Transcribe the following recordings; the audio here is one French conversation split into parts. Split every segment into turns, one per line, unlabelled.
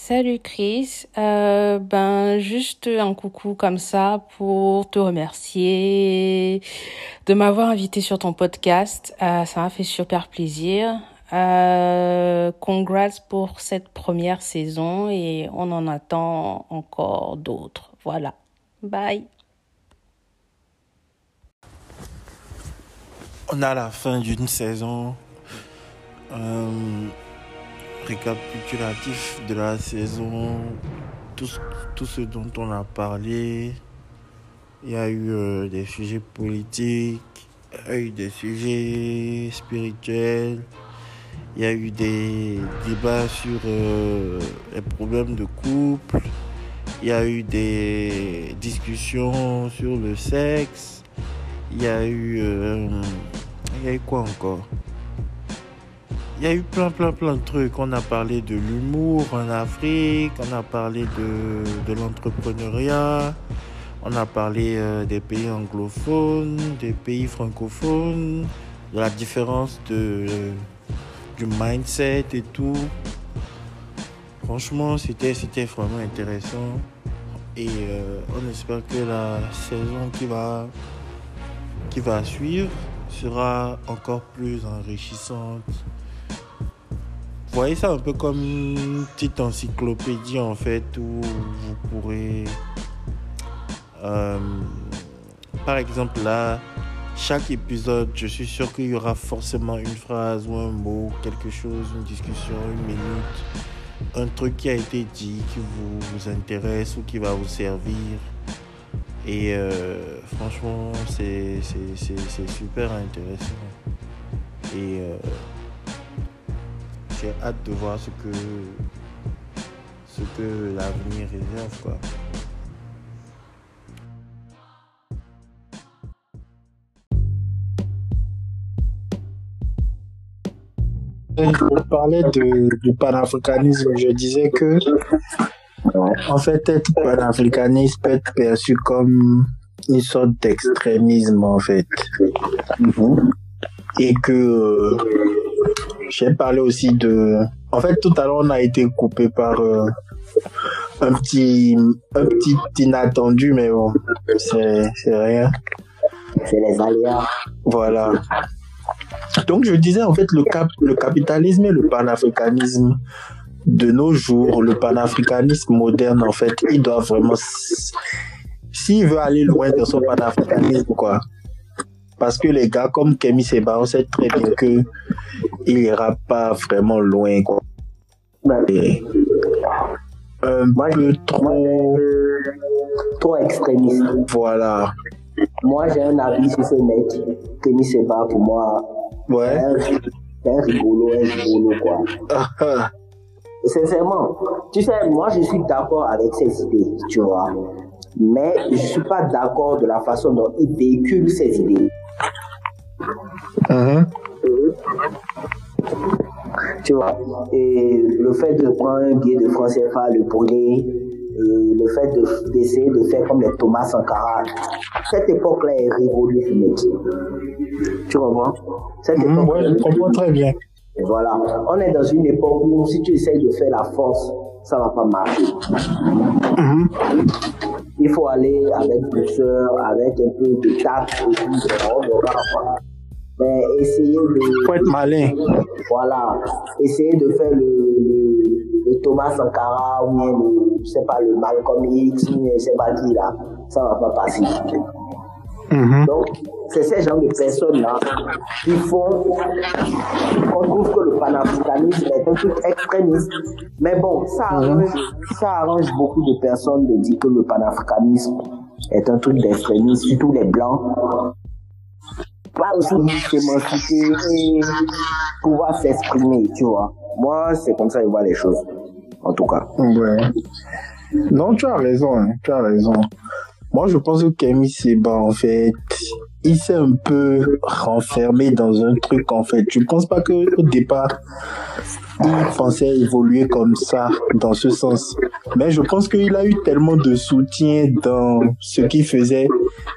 Salut Chris, euh, ben juste un coucou comme ça pour te remercier de m'avoir invité sur ton podcast. Euh, ça m'a fait super plaisir. Euh, congrats pour cette première saison et on en attend encore d'autres. Voilà. Bye.
On a la fin d'une saison. Récapitulatif de la saison, tout, tout ce dont on a parlé. Il y a eu euh, des sujets politiques, il y a eu des sujets spirituels, il y a eu des débats sur euh, les problèmes de couple, il y a eu des discussions sur le sexe, il y a eu... Euh, il y a eu quoi encore? Il y a eu plein, plein, plein de trucs. On a parlé de l'humour en Afrique, on a parlé de, de l'entrepreneuriat, on a parlé euh, des pays anglophones, des pays francophones, de la différence de, du mindset et tout. Franchement, c'était, c'était vraiment intéressant. Et euh, on espère que la saison qui va, qui va suivre sera encore plus enrichissante voyez ça un peu comme une petite encyclopédie en fait où vous pourrez euh, par exemple là chaque épisode je suis sûr qu'il y aura forcément une phrase ou un mot quelque chose une discussion une minute un truc qui a été dit qui vous, vous intéresse ou qui va vous servir. Et euh, franchement c'est super intéressant. Et euh, j'ai hâte de voir ce que, ce que l'avenir réserve. Quoi.
Je parlais de, du panafricanisme. Je disais que, en fait, être panafricaniste peut être perçu comme une sorte d'extrémisme, en fait. Mhm. Et que j'ai parlé aussi de. En fait, tout à l'heure, on a été coupé par euh, un petit, un petit inattendu, mais bon, c'est, c'est rien.
C'est les aléas.
Voilà. Donc, je disais, en fait, le, cap, le capitalisme et le panafricanisme de nos jours, le panafricanisme moderne, en fait, il doit vraiment. S'il veut aller loin dans son panafricanisme, quoi, parce que les gars comme Kemi Seba, on sait très bien que il ira pas vraiment loin. Quoi. un peu trop...
trop extrémiste.
Voilà.
Moi, j'ai un avis sur ce mec. Kemi Seba, pour moi,
ouais.
c'est un rigolo, un rigolo, quoi. Sincèrement, tu sais, moi, je suis d'accord avec ses idées, tu vois. Mais je suis pas d'accord de la façon dont il véhicule ses idées.
Uh-huh.
Tu vois, et le fait de prendre un billet de France CFA, le brûler, le fait d'essayer de, faire comme les Thomas Sankara, cette époque-là est révolue, mec. Tu comprends?
Cette mm-hmm. époque je comprends très bien.
Voilà, on est dans une époque où si tu essayes de faire la force, ça va pas marcher. Mm-hmm il faut aller avec douceur, avec un peu de tact Mais essayer de.
Faut être malin.
Voilà. Essayer de faire le, le, Thomas Sankara ou bien le, je sais pas, le Malcolm X je sais pas qui là. Ça va pas passer.
Mm-hmm.
Donc, c'est ces gens de personnes-là qui font qu'on trouve que le panafricanisme est un truc extrémiste. Mais bon, ça mhm. arrange, ça arrange beaucoup de personnes de dire que le panafricanisme est un truc d'extrémisme, surtout les blancs. Pas aussi s'émanciper et pouvoir s'exprimer, tu vois. Moi, c'est comme ça que je vois les choses, en tout cas.
Ouais. Non, tu as raison, hein, tu as raison. Moi, je pense que Kemi Seba, en fait, il s'est un peu renfermé dans un truc, en fait. Je ne pense pas qu'au départ, il pensait évoluer comme ça, dans ce sens. Mais je pense qu'il a eu tellement de soutien dans ce qu'il faisait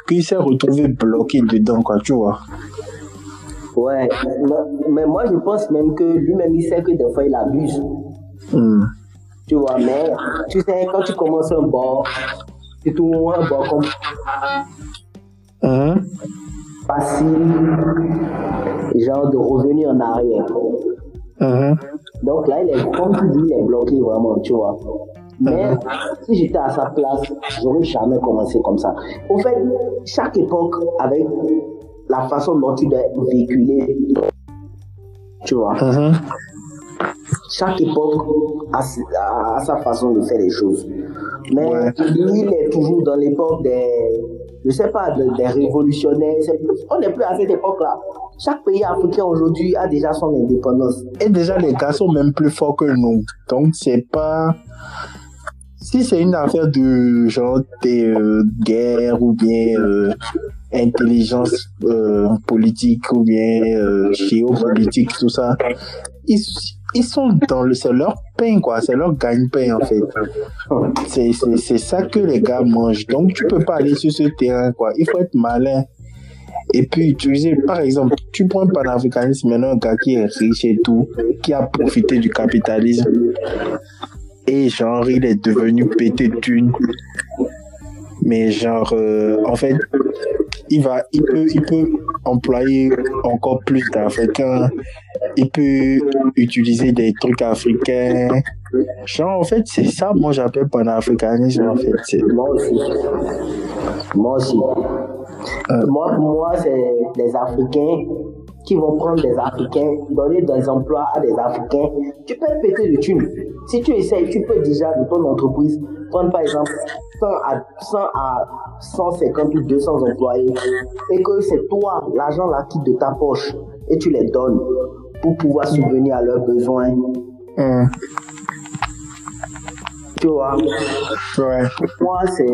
qu'il s'est retrouvé bloqué dedans, quoi, tu vois.
Ouais, mais moi je pense même que lui-même il sait que des fois il abuse.
Hmm.
Tu vois, mais tu sais, quand tu commences un bord, c'est tout bord comme
Hein?
facile, genre de revenir en arrière.
Hein?
Donc là, il est, comme tu dis, il est bloqué vraiment, tu vois. Mais si j'étais à sa place, j'aurais jamais commencé comme ça. Au fait, chaque époque avec la façon dont il est véhiculé, tu vois. Chaque époque a, s- a- a sa façon de faire les choses. Mais
Ouais.
lui, il est toujours dans l'époque des, je sais pas, de- des révolutionnaires. On n'est plus à cette époque-là. Chaque pays africain aujourd'hui a déjà son indépendance.
Et déjà, les gars sont même plus forts que nous. Donc, c'est pas. Si c'est une affaire de genre des euh, guerres ou bien euh, intelligence euh, politique ou bien euh, géopolitique, tout ça, ils, ils sont dans le. C'est leur pain, quoi. C'est leur gagne-pain, en fait. C'est ça que les gars mangent. Donc, tu peux pas aller sur ce terrain, quoi. Il faut être malin. Et puis utiliser, par exemple, tu prends un panafricanisme, maintenant un gars qui est riche et tout, qui a profité du capitalisme, et genre il est devenu pété de thunes. Mais genre, euh, en fait, il va, il peut, il peut employer encore plus d'Africains, il peut utiliser des trucs africains. Genre, en fait, c'est ça, moi j'appelle panafricanisme, en fait.
Moi aussi. Moi aussi. Moi, pour moi, c'est les Africains qui vont prendre des Africains, donner des emplois à des Africains. Tu peux être pété de thunes. Si tu essayes, tu peux déjà de ton entreprise prendre par exemple 100 à, 100 à 150 ou 200 employés et que c'est toi, l'argent là quitte de ta poche et tu les donnes pour pouvoir subvenir à leurs besoins.
Hum,
Tu vois,
ouais.
pour moi, c'est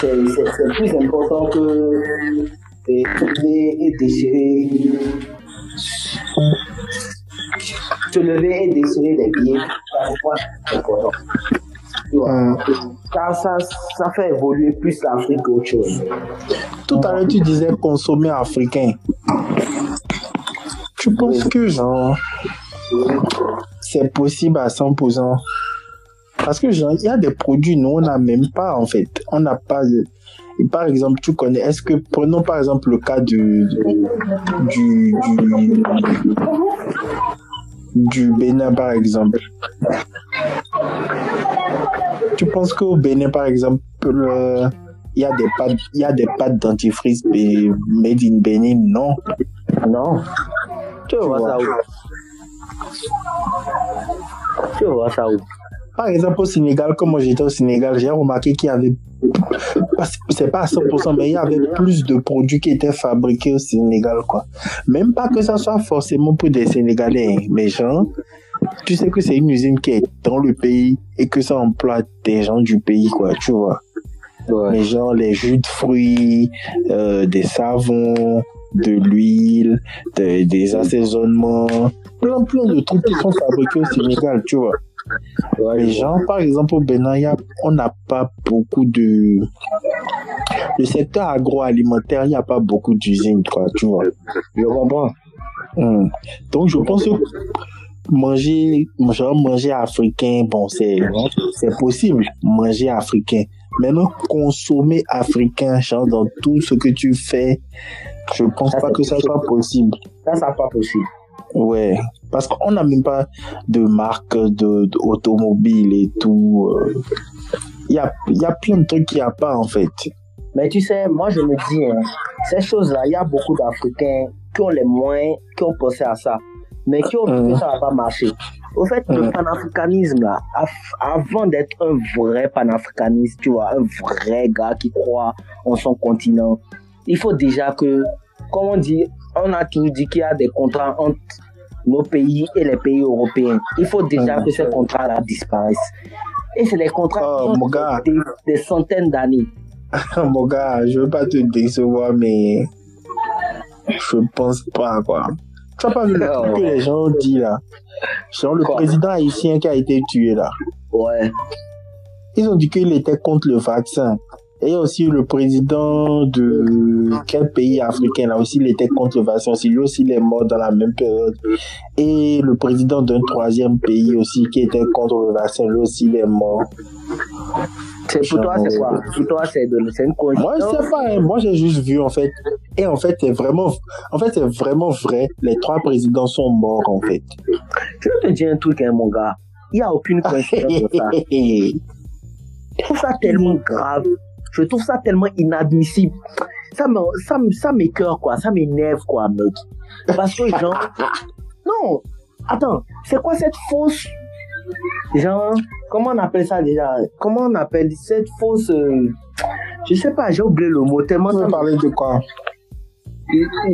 c'est c'est- c'est plus important que de trouver et déchirer se lever et déchirer des billets c'est important. Car ça, ça fait évoluer plus l'Afrique qu'autre chose.
Tout à l'heure, tu disais consommer africain. Tu penses que, genre, c'est possible à 100%? Parce que, genre, il y a des produits, nous, on n'a même pas, en fait. On n'a pas de... Par exemple, tu connais, est-ce que, prenons par exemple le cas du, du, du, du Bénin, par exemple. Tu penses qu'au Bénin, par exemple, le- il y a des pâtes, il y a des pâtes dentifrice made in Bénin? Non.
Non. Tu vois
vois.
ça où? Tu vois ça où?
Par exemple, au Sénégal, comme moi j'étais au Sénégal, j'ai remarqué qu'il y avait, c'est pas à 100%, mais il y avait plus de produits qui étaient fabriqués au Sénégal, quoi. Même pas que ça soit forcément pour des Sénégalais, hein, mais genre, tu sais que c'est une usine qui est dans le pays et que ça emploie des gens du pays, quoi, tu vois. Mais genre, les jus de fruits, euh, des savons, de l'huile, de- des assaisonnements, plein, plein de trucs qui sont fabriqués au Sénégal, tu vois. Les gens, par exemple, au Bénin, y a- on n'a pas beaucoup de. Le secteur agroalimentaire, il n'y a pas beaucoup d'usines, quoi, tu vois.
Je comprends.
Hmm. Donc, je pense que manger, genre manger africain, bon, c'est, c'est possible, manger africain. Maintenant, consommer africain, genre dans tout ce que tu fais, je pense
Ça,
pas
c'est
que ça soit possible.
Ça, ça pas possible.
Ouais, parce qu'on n'a même pas de marque de, de automobile et tout. euh. Il y, a, y a plein de trucs qu'il n'y a pas en fait.
Mais tu sais, moi je me dis, hein, ces choses-là, il y a beaucoup d'Africains qui ont les moyens, qui ont pensé à ça, mais qui ont vu que ça va pas marcher. Au fait, le
Mhm.
panafricanisme, là, avant d'être un vrai panafricaniste, tu vois, un vrai gars qui croit en son continent, il faut déjà que, comme on dit, on a toujours dit qu'il y a des contrats entre nos pays et les pays européens. Il faut déjà
Mhm.
que ces contrats-là disparaissent. Et c'est les contrats
Oh,
qui ont des, des centaines d'années.
Mon gars, je veux pas te décevoir, mais je pense pas quoi. Tu as pas vu le truc que les gens ont dit là? Genre le
Quoi?
président haïtien qui a été tué là.
Ouais.
Ils ont dit qu'il était contre le vaccin. Et aussi le président de quel pays africain, là aussi, il était contre le vaccin aussi. Lui aussi, il est mort dans la même période. Et le président d'un troisième pays aussi qui était contre le vaccin, lui aussi, il est mort.
C'est pour toi, c'est quoi? Pour toi, c'est de, une
Moi, je
coïncidence.
sais pas, hein. moi, j'ai juste vu, en fait. Et en fait, c'est vraiment, en fait, c'est vraiment vrai. Les trois présidents sont morts, en fait.
Je vais te dire un truc, hein, mon gars. Il n'y a aucune coïncidence dans ça. Je trouve ça tellement grave. Je trouve ça tellement inadmissible. Ça me, ça me, ça m'écœure, quoi. Ça m'énerve, quoi, mec. Parce que, genre, non. Attends, c'est quoi cette fausse, genre, comment on appelle ça déjà? Comment on appelle cette fausse, euh, je sais pas, j'ai oublié le mot tellement
On parler de quoi?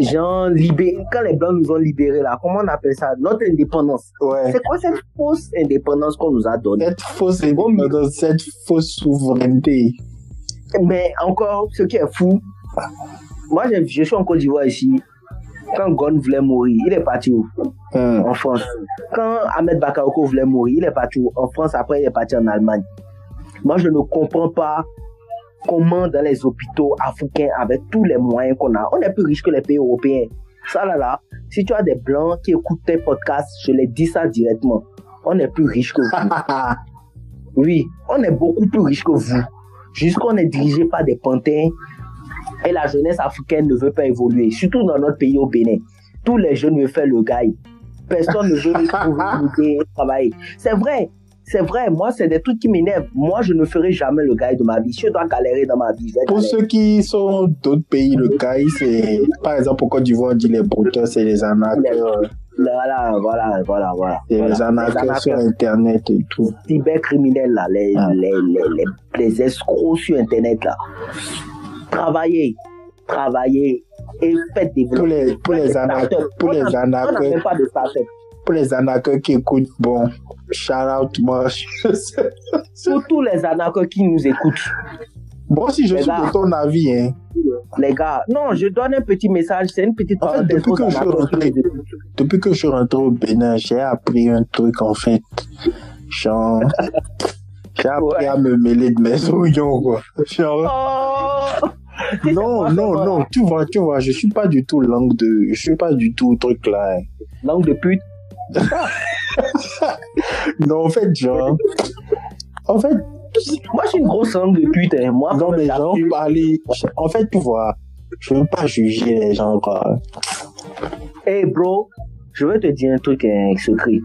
Genre, libéré, quand les blancs nous ont libérés là, comment on appelle ça? Notre indépendance.
Ouais.
C'est quoi cette fausse indépendance qu'on nous a donnée?
Cette fausse indépendance, cette fausse souveraineté.
Mais encore, ce qui est fou, moi je, je suis en Côte d'Ivoire ici. Quand Gon voulait mourir, il est parti où?
Hum.
En France. Quand Ahmed Bakayoko voulait mourir, il est parti où? En France, après il est parti en Allemagne. Moi je ne comprends pas comment dans les hôpitaux africains, avec tous les moyens qu'on a, on est plus riche que les pays européens. Ça là là, si tu as des blancs qui écoutent tes podcasts, je les dis ça directement. On est plus riche que vous. Oui, on est beaucoup plus riche que vous. Jusqu'on est dirigé par des pantins et la jeunesse africaine ne veut pas évoluer, surtout dans notre pays au Bénin. Tous les jeunes veulent faire le gars. Personne ne veut trouver travailler. C'est vrai, c'est vrai. Moi, c'est des trucs qui m'énervent. Moi, je ne ferai jamais le gars de ma vie. Je dois galérer dans ma vie,
Pour
galérer.
ceux qui sont d'autres pays, le caï, c'est, par exemple, au Côte d'Ivoire, on dit les brouteurs, c'est les arnaqueurs,
Voilà, voilà, voilà, voilà. Voilà.
les arnaqueurs sur Internet et tout.
cybercriminels, là, les,
Ah.
les, les, les, les escrocs sur Internet, là. Travaillez, travaillez et faites des
Pour les, pour les les
On
arnaqueurs,
pas de start-up.
pour les arnaqueurs qui écoutent, bon, shout out, moi.
Pour tous les arnaqueurs qui nous écoutent,
Bon, si je
Les
suis
gars.
de ton avis, hein.
les gars, non, je donne un petit message, c'est une petite
En fait, depuis que je suis rentré-. Depuis que je suis rentré au Bénin, j'ai appris un truc, en fait. Genre, j'ai appris
Ouais.
à me mêler de mes oignons, quoi. Genre,
Oh
non, non, non, tu vois, tu vois, je suis pas du tout langue de, je suis pas du tout truc là. hein.
Langue de pute.
Non, en fait, genre, en fait,
Moi, suis une grosse langue de pute. hein. Moi,
non, mais genre, parler, en fait, tu vois, je veux pas juger les gens, quoi.
Hey bro, je vais te dire un truc un secret.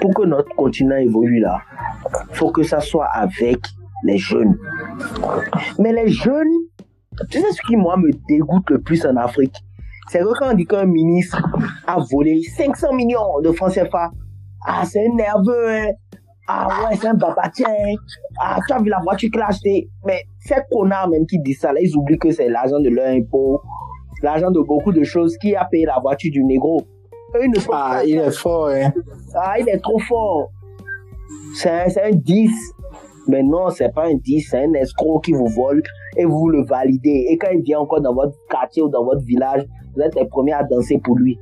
Pour que notre continent évolue là, faut que ça soit avec les jeunes. Mais les jeunes, tu sais ce qui moi me dégoûte le plus en Afrique, c'est que quand on dit qu'un ministre a volé 500 millions de francs CFA, ah c'est nerveux, hein. Ah ouais, c'est un babatien. hein. Ah, tu as vu la voiture qu'il a. Mais ces connards même qui disent ça, là, ils oublient que c'est l'argent de leur impôt l'argent de beaucoup de choses qui a payé la voiture du négro. Ne
Ah,
pas-
il est fort, hein.
Ah, il est trop fort. C'est un, un 10. Mais non, c'est pas un 10, c'est un escroc qui vous vole et vous le validez. Et quand il vient encore dans votre quartier ou dans votre village, vous êtes les premiers à danser pour lui.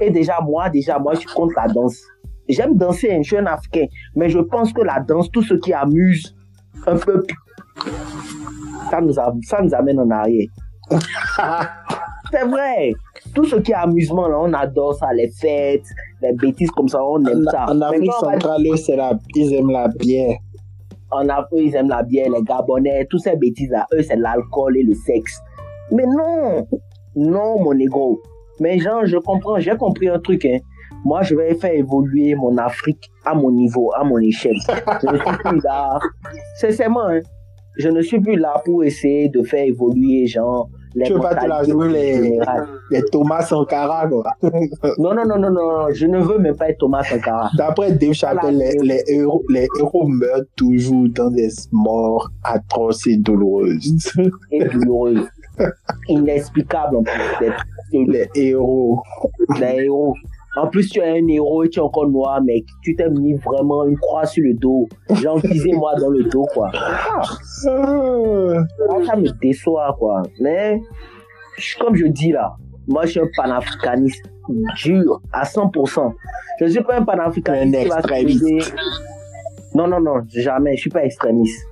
Et déjà, moi, déjà, moi, je suis contre la danse. J'aime danser, hein, je suis un Africain. Mais je pense que la danse, tout ce qui amuse un peuple, ça nous, a- ça nous amène en arrière. C'est vrai. Tout ce qui est amusement, là, on adore ça, les fêtes, les bêtises comme ça, on aime ça.
En, Afrique centrale, eux, c'est la, ils aiment la bière.
en Afrique, ils aiment la bière, les Gabonais, toutes ces bêtises-là, eux, c'est l'alcool et le sexe. Mais non, non, mon négro. Mais genre, je comprends, j'ai compris un truc, hein. Moi, je vais faire évoluer mon Afrique à mon niveau, à mon échelle. Je ne suis plus là. Sincèrement, hein, je ne suis plus là pour essayer de faire évoluer, genre, les
Tu veux pas te la jouer les, les Thomas Sankara, quoi.
Non, non, non, non, non, je ne veux même pas être Thomas Sankara.
D'après Dave Chappelle, les, les héros, les héros meurent toujours dans des morts atroces et douloureuses.
Et douloureux. Inexplicable en plus
les héros.
des héros. En plus, tu es un héros et tu es encore noir, mec. Tu t'es mis vraiment une croix sur le dos. Genre, moi dans le dos, quoi.
Ah,
Ah, Ça me déçoit, quoi. Mais, je- comme je dis là, moi, je suis un panafricaniste dur, à 100%. Je ne suis pas un panafricaniste qui va se
extrémiste.
poser- Non, non, non, jamais. Je suis pas extrémiste.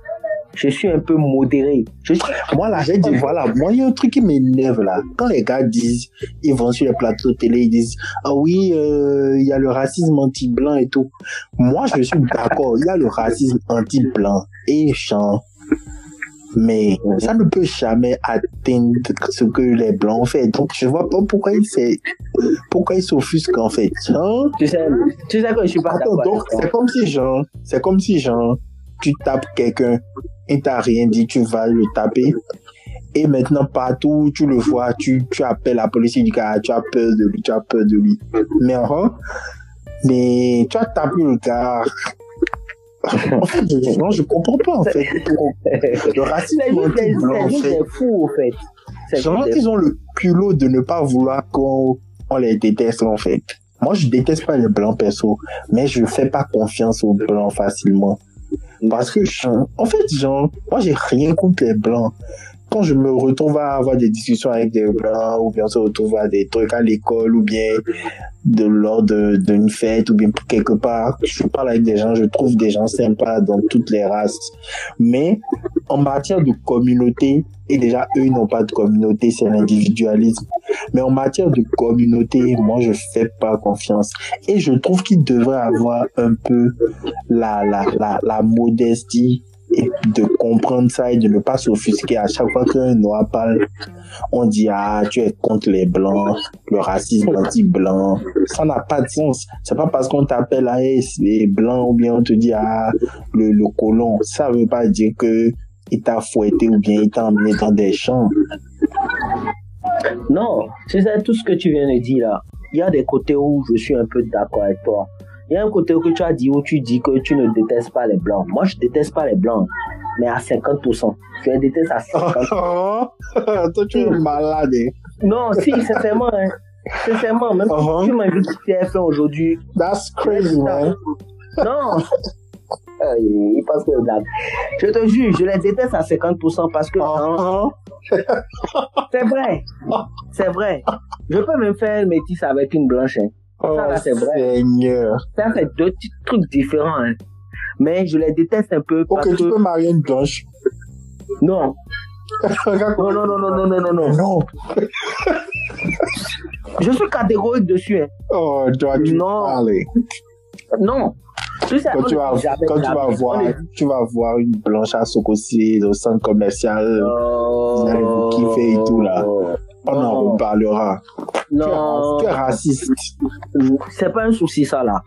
Je suis un peu modéré. Je suis...
Moi, là, j'ai dit, voilà, moi, il y a un truc qui m'énerve, là. Quand les gars disent, ils vont sur les plateaux de télé, ils disent, ah oui, euh, il y a le racisme anti-blanc et tout. Moi, je suis d'accord, il y a le racisme anti-blanc et champ. Mais ça ne peut jamais atteindre ce que les blancs ont fait. Donc, je vois pas pourquoi ils s'est- pourquoi ils s'offusquent, en fait. Hein?
Tu sais, tu sais que je suis pas
Attends,
d'accord.
donc, c'est comme si, genre, c'est comme si, genre, tu tapes quelqu'un et t'as rien dit, tu vas le taper. Et maintenant, partout où tu le vois, tu, tu appelles la police, tu dis ah, tu as peur de lui, tu as peur de lui. Mais, hein, mais tu as tapé le gars. En fait, je, non, je comprends pas, en fait. Le racisme
des,
anti-blanc, en fait.
fous, en fait.
Genre, ils ont le culot de ne pas vouloir qu'on on les déteste, en fait. Moi, je déteste pas les blancs, perso, mais je fais pas confiance aux blancs facilement. Parce que, genre, en fait, genre, moi, j'ai rien contre les blancs. Quand je me retrouve à avoir des discussions avec des blancs, ou bien on se retrouve à des trucs à l'école, ou bien de lors d'une fête, ou bien quelque part, je parle avec des gens, je trouve des gens sympas dans toutes les races. Mais, en matière de communauté, et déjà, eux, n'ont pas de communauté, c'est l'individualisme. Mais en matière de communauté, moi, je fais pas confiance. Et je trouve qu'ils devraient avoir un peu la, la, la, la modestie et de comprendre ça et de ne pas s'offusquer à chaque fois qu'un noir parle. On dit, ah, tu es contre les blancs, le racisme anti-blanc. Ça n'a pas de sens. C'est pas parce qu'on t'appelle, ah, les blancs, ou bien on te dit, ah, le, le colon. Ça veut pas dire que il t'a fouetté ou bien il t'a emmené dans des champs.
Non, tu sais, tout ce que tu viens de dire là, il y a des côtés où je suis un peu d'accord avec toi. Il y a un côté que tu as dit où tu dis que tu ne détestes pas les blancs. Moi, je déteste pas les blancs, mais à 50%. Je les déteste à 50%.
Toi, tu es malade. hein.
non, si, sincèrement, hein. Sincèrement, même
Uh-huh.
si tu m'invites sur TF1 aujourd'hui,
That's crazy, man.
non. Euh, il pense que blague. Je te jure, je les déteste à 50% parce que hein,
Uh-huh.
c'est vrai. C'est vrai. Je peux même faire un métis avec une blanche. hein.
Oh,
Ça, c'est vrai.
Seigneur.
Ça, c'est deux petits trucs différents. Hein. Mais je les déteste un peu parce
Ok, tu
que...
peux marier une blanche.
Non. Non, non, non, non, non, non, non, non.
Non.
Je suis catégorique dessus. Hein.
Oh, toi, tu
Non.
parler.
Non. Tu sais,
Quand tu vas,
jamais,
quand tu vas voir, tu vas voir une blanche à Sokosi, au centre commercial, vous allez vous kiffer et tout, là. On en
Non.
reparlera. Tu es,
Non.
tu es raciste.
C'est pas un souci, ça, là.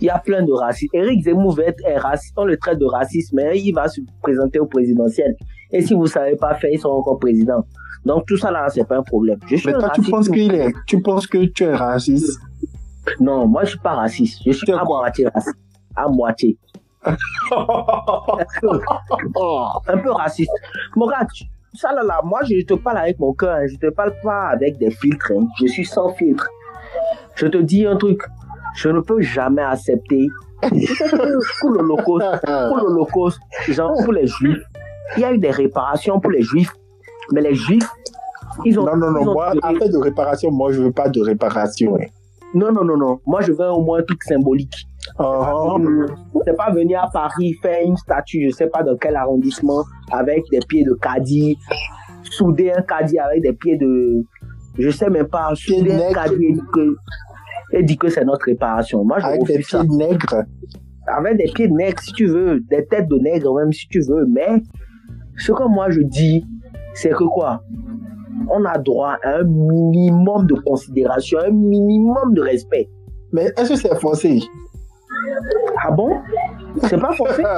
Il y a plein de racistes. Eric Zemmour est raciste. On le traite de raciste, mais il va se présenter au présidentiel. Et si vous savez pas faire, ils sont encore présidents. Donc, tout ça, là, c'est pas un problème. Je suis
Mais toi, tu penses qu'il est, tu penses que tu es raciste?
Non, moi, je suis pas raciste. Je suis à moitié raciste. À moitié. un peu raciste. Mon gars, tu- ça là, là, moi je te parle avec mon cœur, hein. je te parle pas avec des filtres, hein. je suis sans filtre. Je te dis un truc, je ne peux jamais accepter. Pour l'Holocauste, pour l'Holocauste, genre pour les Juifs, il y a eu des réparations pour les Juifs, mais les Juifs, ils ont.
Non, non, non, moi, après de réparation, moi, je veux pas de réparation. hein.
Non, non, non, non. Moi je veux au moins un truc symbolique.
Oh,
C'est pas venir à Paris faire une statue, je sais pas dans quel arrondissement, avec des pieds de caddie, souder un caddie avec des pieds de, je sais même pas,
Pieds
souder un caddie et dire que, et dire que c'est notre réparation. Moi, je
avec des
refuse ça.
pieds nègres.
Avec des pieds de nègre, si tu veux, des têtes de nègre même si tu veux, mais ce que moi je dis, c'est que quoi? On a droit à un minimum de considération, un minimum de respect.
Mais est-ce que c'est forcé?
Ah bon? C'est pas forcé?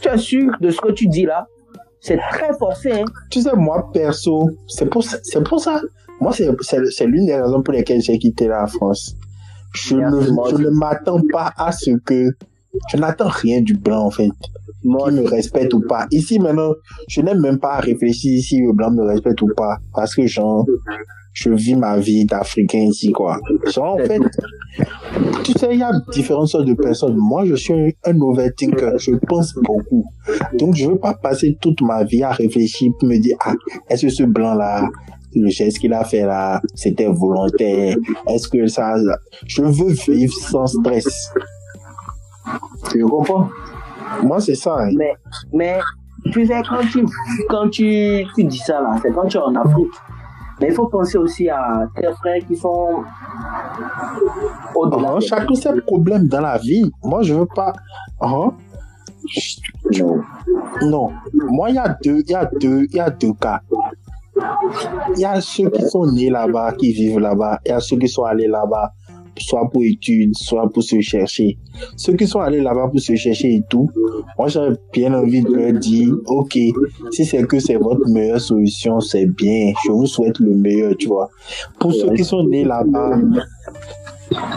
Tu es sûr de ce que tu dis là? C'est très forcé, hein
Tu sais, moi, perso, c'est pour, pour ça. Moi, c'est, c'est, c'est l'une des raisons pour lesquelles j'ai quitté la France. Je
Merci,
ne, je ne m'attends pas à ce que, je n'attends rien du blanc, en fait.
Moi,
me respecte ou pas. Ici, maintenant, je n'ai même pas à réfléchir si le blanc me respecte ou pas. Parce que, genre, je vis ma vie d'Africain ici, quoi. Genre, en fait, tu sais, il y a différentes sortes de personnes. Moi, je suis un, un overthinker. Je pense beaucoup. Donc, je veux pas passer toute ma vie à réfléchir pour me dire, ah, est-ce que ce blanc-là, le geste qu'il a fait là, c'était volontaire? Est-ce que ça, je veux vivre sans stress. Tu comprends? Moi, c'est ça. hein.
Mais, mais tu sais, quand tu, quand tu, tu dis ça là, c'est quand tu es en Afrique. Mais il faut penser aussi à tes frères qui sont au-delà.
Hein,
des-
chacun ses problèmes dans la vie. Moi, je veux pas. Hein?
Non.
Non. Moi, il y a deux, il y a deux, il y a deux cas. Il y a ceux qui sont nés là-bas, qui vivent là-bas. Il y a ceux qui sont allés là-bas, soit pour études, soit pour se chercher. Ceux qui sont allés là-bas pour se chercher et tout, moi, j'aurais bien envie de leur dire, OK, si c'est que c'est votre meilleure solution, c'est bien. Je vous souhaite le meilleur, tu vois. Pour ceux qui sont nés là-bas,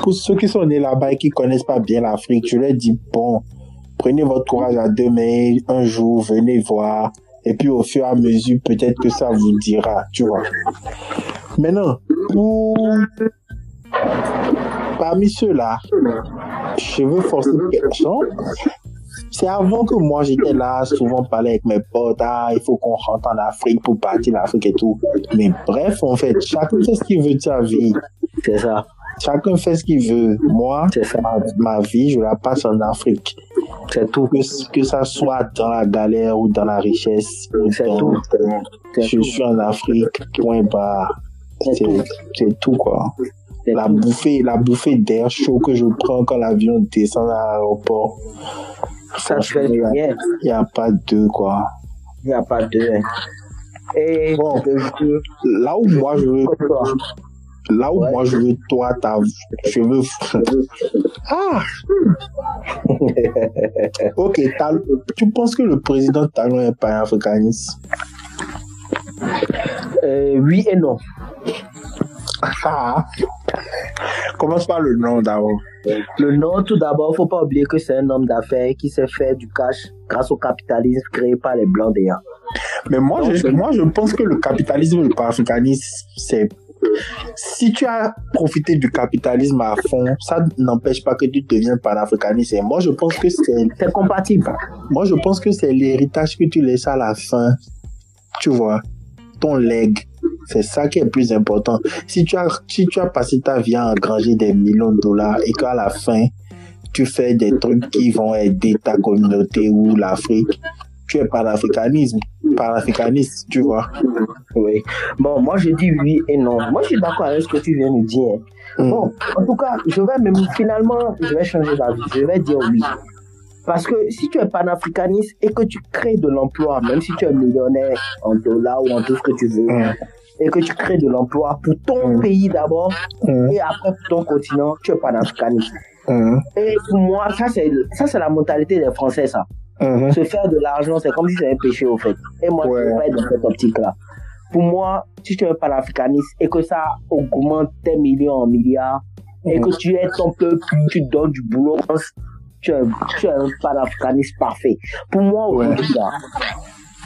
pour ceux qui sont nés là-bas et qui connaissent pas bien l'Afrique, je leur dis, bon, prenez votre courage à deux mains, un jour, venez voir. Et puis au fur et à mesure, peut-être que ça vous dira, tu vois. Maintenant, pour... parmi ceux-là, je veux forcer personne. C'est avant que moi j'étais là, souvent parler avec mes potes, ah, il faut qu'on rentre en Afrique pour partir l'Afrique et tout. Mais bref, en fait, chacun fait ce qu'il veut de sa vie.
C'est ça.
Chacun fait ce qu'il veut. Moi,
ça.
ma, ma vie, je la passe en Afrique.
C'est tout.
Que, que ça soit dans la galère ou dans la richesse.
C'est tout.
Je
tout.
suis en Afrique, point barre.
C'est
C'est
tout.
c'est tout, quoi. La bouffée, la bouffée d'air chaud que je prends quand l'avion descend à l'aéroport.
Ça fait du
Il
bien.
n'y a pas de quoi.
Il n'y a pas de. Et
Bon.
je-
Là où moi je veux,
toi.
là où
Ouais.
moi je veux, toi, ta, je veux. Ah! ok, tu penses que le président Talon est pas africaniste?
Euh, oui et non.
Commence par le nom d'abord?
Le nom, tout d'abord, faut pas oublier que c'est un homme d'affaires qui s'est fait du cash grâce au capitalisme créé par les Blancs d'ailleurs.
Mais moi, je, moi, je pense que le capitalisme le panafricanisme, c'est. Si tu as profité du capitalisme à fond, ça n'empêche pas que tu deviens panafricaniste. Et moi, je pense que c'est.
C'est compatible.
Moi, je pense que c'est l'héritage que tu laisses à la fin. Tu vois, ton leg. C'est ça qui est le plus important. Si tu as, si tu as passé ta vie à engranger des millions de dollars et qu'à la fin, tu fais des trucs qui vont aider ta communauté ou l'Afrique, tu es panafricanisme, panafricaniste, tu vois.
Oui. Bon, moi je dis oui et non. Moi je suis d'accord avec ce que tu viens de dire.
Mm.
Bon, en tout cas, je vais même finalement, je vais changer d'avis. Je vais dire oui. Parce que si tu es panafricaniste et que tu crées de l'emploi, même si tu es millionnaire en dollars ou en tout ce que tu veux,
Mm.
Et que tu crées de l'emploi pour ton
Mm.
pays d'abord
Mm.
et après pour ton continent, tu es panafricaniste.
Mhm.
Et pour moi, ça c'est ça c'est la mentalité des Français ça.
Mhm.
Se faire de l'argent, c'est comme si c'était un péché au fait. Et moi,
Ouais.
je ne pas être dans cette optique-là. Pour moi, si tu es un panafricaniste et que ça augmente tes millions en milliards et que tu es ton peuple, tu donnes du boulot, tu es, tu es un panafricaniste parfait. Pour moi,
Ouais.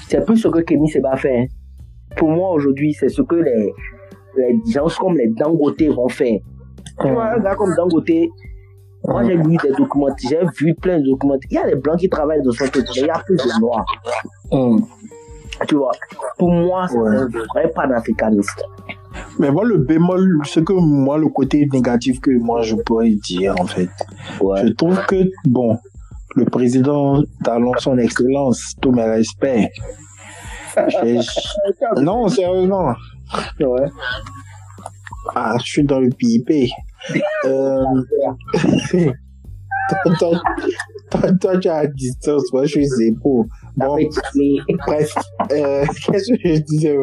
c'est plus ce que Kémy Seba fait. hein. Pour moi, aujourd'hui, c'est ce que les, les gens comme les Dangote vont faire. Tu vois, un gars comme Dangote, moi j'ai lu des documents, j'ai vu plein de documents. Il y a des blancs qui travaillent dans son truc, mais il y a plus de noirs.
Mhm.
Tu vois, pour moi, c'est
Ouais.
un vrai panafricaniste.
Mais moi, le bémol, ce que moi, le côté négatif que moi je pourrais dire, en fait,
Ouais.
je trouve que, bon, le président Talon, son excellence, tous mes respects. Non, sérieusement.
Ouais.
Ah, je suis dans le PIP. Euh... toi, toi, toi, toi, tu es à distance, moi, je suis zéro. Bon, bref, euh, qu'est-ce que je disais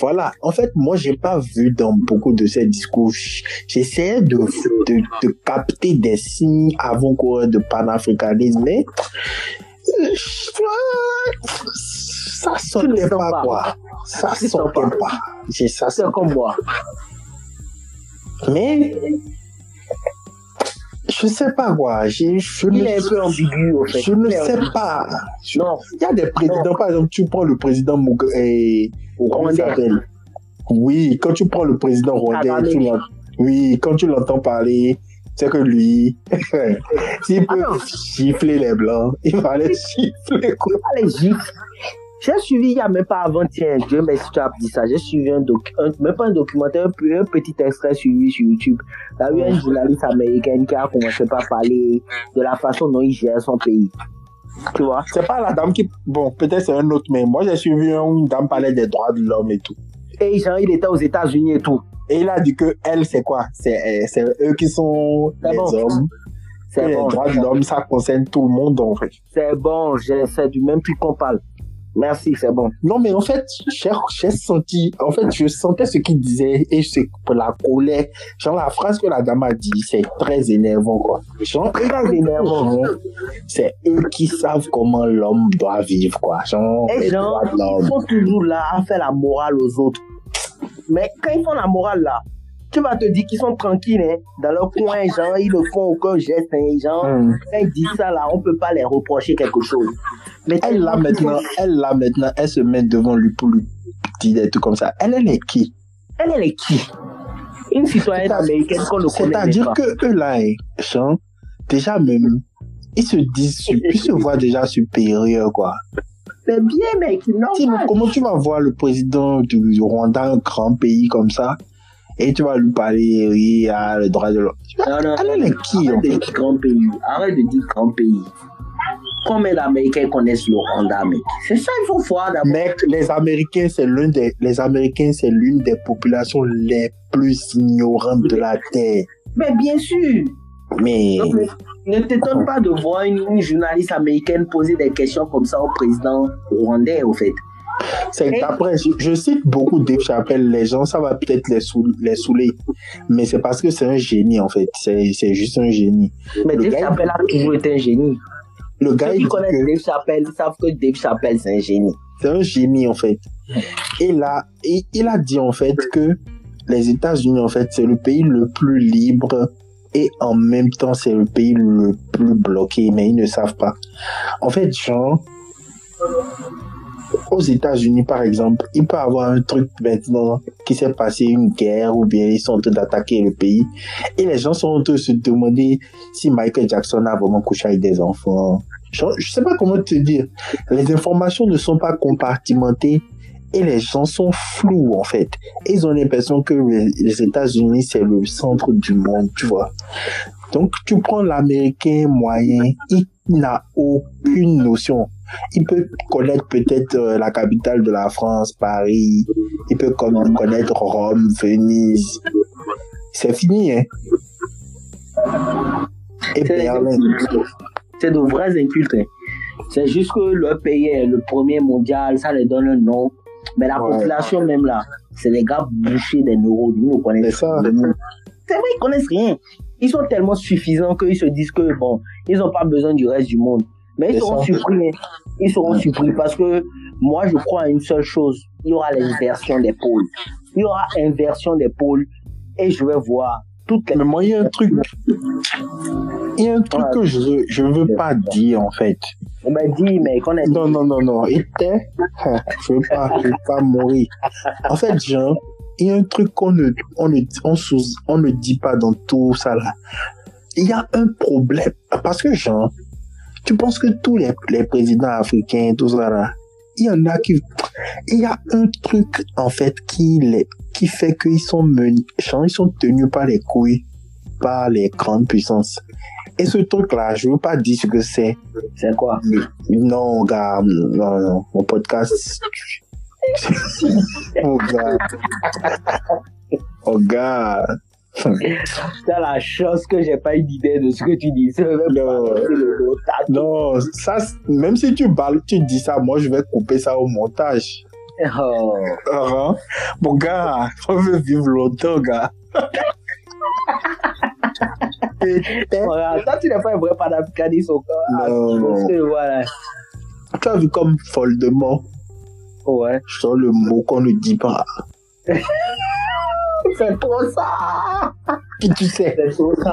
Voilà, en fait, moi, j'ai pas vu dans beaucoup de ces discours. J'essayais de, de, de capter des signes avant-coureurs de panafricanisme, mais euh, ça
sens
pas,
pas.
quoi. Ça sortait
pas.
pas. J'ai ça
C'est comme moi.
mais je sais pas quoi. Je, je
Il
ne,
est un peu ambigu, au fait.
je ne
Il
sais pas. Je-
Non,
Il y a des présidents, par exemple, tu prends le président et il
Rwandais.
s'appelle? Oui, quand tu prends le président rwandais, oui, quand tu l'entends parler, c'est que lui, s'il peut gifler les blancs, il va les gifler quoi?
Allez, gifle. J'ai suivi il n'y a même pas avant-hier, Dieu merci tu as dit ça, j'ai suivi un doc, un- même pas un documentaire, un, un petit extrait suivi sur YouTube. Il y a eu une journaliste américaine qui a commencé par parler de la façon dont il gère son pays. Tu vois?
C'est pas la dame qui. Bon, peut-être c'est un autre, mais moi j'ai suivi une dame parler des droits de l'homme et tout.
Et genre, il était aux États-Unis et tout.
Et il a dit que elle, c'est quoi? C'est c'est eux qui sont les
bon.
hommes. Que les
bon.
droits de l'homme, ça concerne tout le monde en fait.
C'est bon, c'est du même truc qu'on parle. Merci, c'est bon.
Non, mais en fait, j'ai senti, en fait, je sentais ce qu'il disait et c'est pour la colère. Genre, la phrase que la dame a dit, c'est très énervant, quoi. Genre,
Très énervant.
genre, c'est eux qui savent comment l'homme doit vivre, quoi. Genre,
Et genre, ils sont toujours là à faire la morale aux autres. Mais quand ils font la morale là, tu vas te dire qu'ils sont tranquilles, hein, dans leur coin, genre, ils ne font aucun geste, hein, genre, quand ils disent ça là, on peut pas les reprocher quelque chose. Mais
Elle, là, maintenant, elle, là, maintenant, elle se met devant lui pour lui dire des trucs comme ça. Elle, elle est qui?
elle, elle est qui? Une citoyenne américaine qu'on ne connaît même
C'est-à-dire
pas.
que eux, là, hein, genre, déjà même, ils se disent, ils se voient déjà supérieurs, quoi.
C'est bien, mec,
Sinon,
non
comment tu vas voir le président du Rwanda, un grand pays comme ça, et tu vas lui parler, oui, ah, le droit de l'homme.
Non, non,
Elle, est qui,
Arrête de dire grand pays. Arrête de dire grand pays. Combien d'Américains connaissent le Rwanda, mec C'est ça qu'il faut voir d'abord.
Mec, les Américains, c'est l'un des, les Américains, c'est l'une des populations les plus ignorantes de la Terre.
Mais bien sûr.
Mais,
Donc, ne t'étonne pas de voir une, une journaliste américaine poser des questions comme ça au président rwandais, au fait.
C'est d'après, je, je cite beaucoup Dave Chappelle, les gens, ça va peut-être les, saouler. Mais c'est parce que c'est un génie, en fait. C'est, juste un génie.
Mais
Le
Dave
gars,
Chappelle a toujours été un génie.
Le
Ceux qui connaissent
que
Dave Chappelle savent que Dave Chappelle, c'est un génie.
c'est un génie, en fait. Et là, il, il a dit, en fait, que les États-Unis, en fait, c'est le pays le plus libre et en même temps, c'est le pays le plus bloqué, mais ils ne savent pas. En fait, genre, aux États-Unis, par exemple, il peut avoir un truc maintenant qui s'est passé une guerre ou bien ils sont en train d'attaquer le pays et les gens sont en train de se demander si Michael Jackson a vraiment couché avec des enfants. Genre, je sais pas comment te dire. Les informations ne sont pas compartimentées et les gens sont flous en fait. Ils ont l'impression que les États-Unis c'est le centre du monde, tu vois. Donc tu prends l'Américain moyen, il n'a aucune notion. Il peut connaître peut-être euh, la capitale de la France, Paris. Il peut connaître Rome, Venise. C'est fini, hein. Et
C'est
Berlin.
de vrais incultes. hein. C'est juste que leur pays est le premier mondial, ça leur donne un nom. Mais la
Ouais.
population même là, c'est les gars bouchés des neurones. Ils ne connaissent
ça.
rien. C'est vrai, ils connaissent rien. Ils sont tellement suffisants qu'ils se disent que bon, ils n'ont pas besoin du reste du monde. Mais ils seront surpris. hein. Ils seront
Ouais.
surpris parce que moi, je crois à une seule chose. Il y aura l'inversion des pôles. Il y aura inversion des pôles et je vais voir toutes les
Mais moi, il y a un truc. Il y a un truc que je je veux pas dire, en fait.
On m'a dit, mais qu'on est
Non, non, non, non. Et hein, je veux pas, je veux pas mourir. En fait, genre, il y a un truc qu'on ne, on ne, on sous, on ne dit pas dans tout ça là. Il y a un problème. Parce que, genre, tu penses que tous les, les présidents africains, tout ça là, il y en a qui, il y a un truc, en fait, qui les, qui fait qu'ils sont menés, genre, ils sont tenus par les couilles par les grandes puissances. Et ce truc-là, je veux pas dire ce que c'est.
C'est quoi?
Non, gars, non, non, mon podcast. oh, gars. Oh, gars.
T'as la chance que j'ai pas eu d'idée de ce que tu dis.
Non. Non, ça, c'est- même si tu balles, tu dis ça, moi, je vais couper ça au montage.
Oh.
Uh-huh. Mon gars, on veut vivre longtemps, gars.
Voilà, toi, tu n'es pas un vrai panafricaniste encore. Ah,
Non.
parce que, voilà.
tu as vu comme foldement,
Ouais.
je sors le mot qu'on ne dit pas.
C'est trop ça.
Puis tu sais.
C'est trop ça.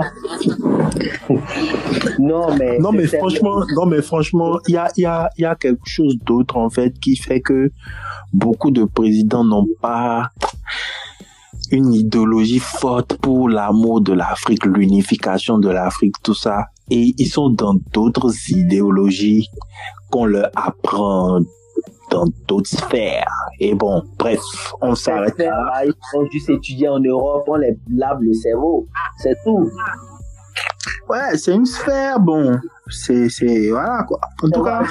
non, mais.
Non, mais franchement, non, mais franchement, il y a, il y a, il y a quelque chose d'autre, en fait, qui fait que beaucoup de présidents n'ont pas une idéologie forte pour l'amour de l'Afrique, l'unification de l'Afrique, tout ça. Et ils sont dans d'autres idéologies qu'on leur apprend dans d'autres sphères. Et bon, bref, on s'arrête là.
Ils ont juste étudié en Europe, on les lave le cerveau. C'est tout.
Ouais, c'est une sphère, bon. C'est, c'est, voilà, quoi. En tout cas.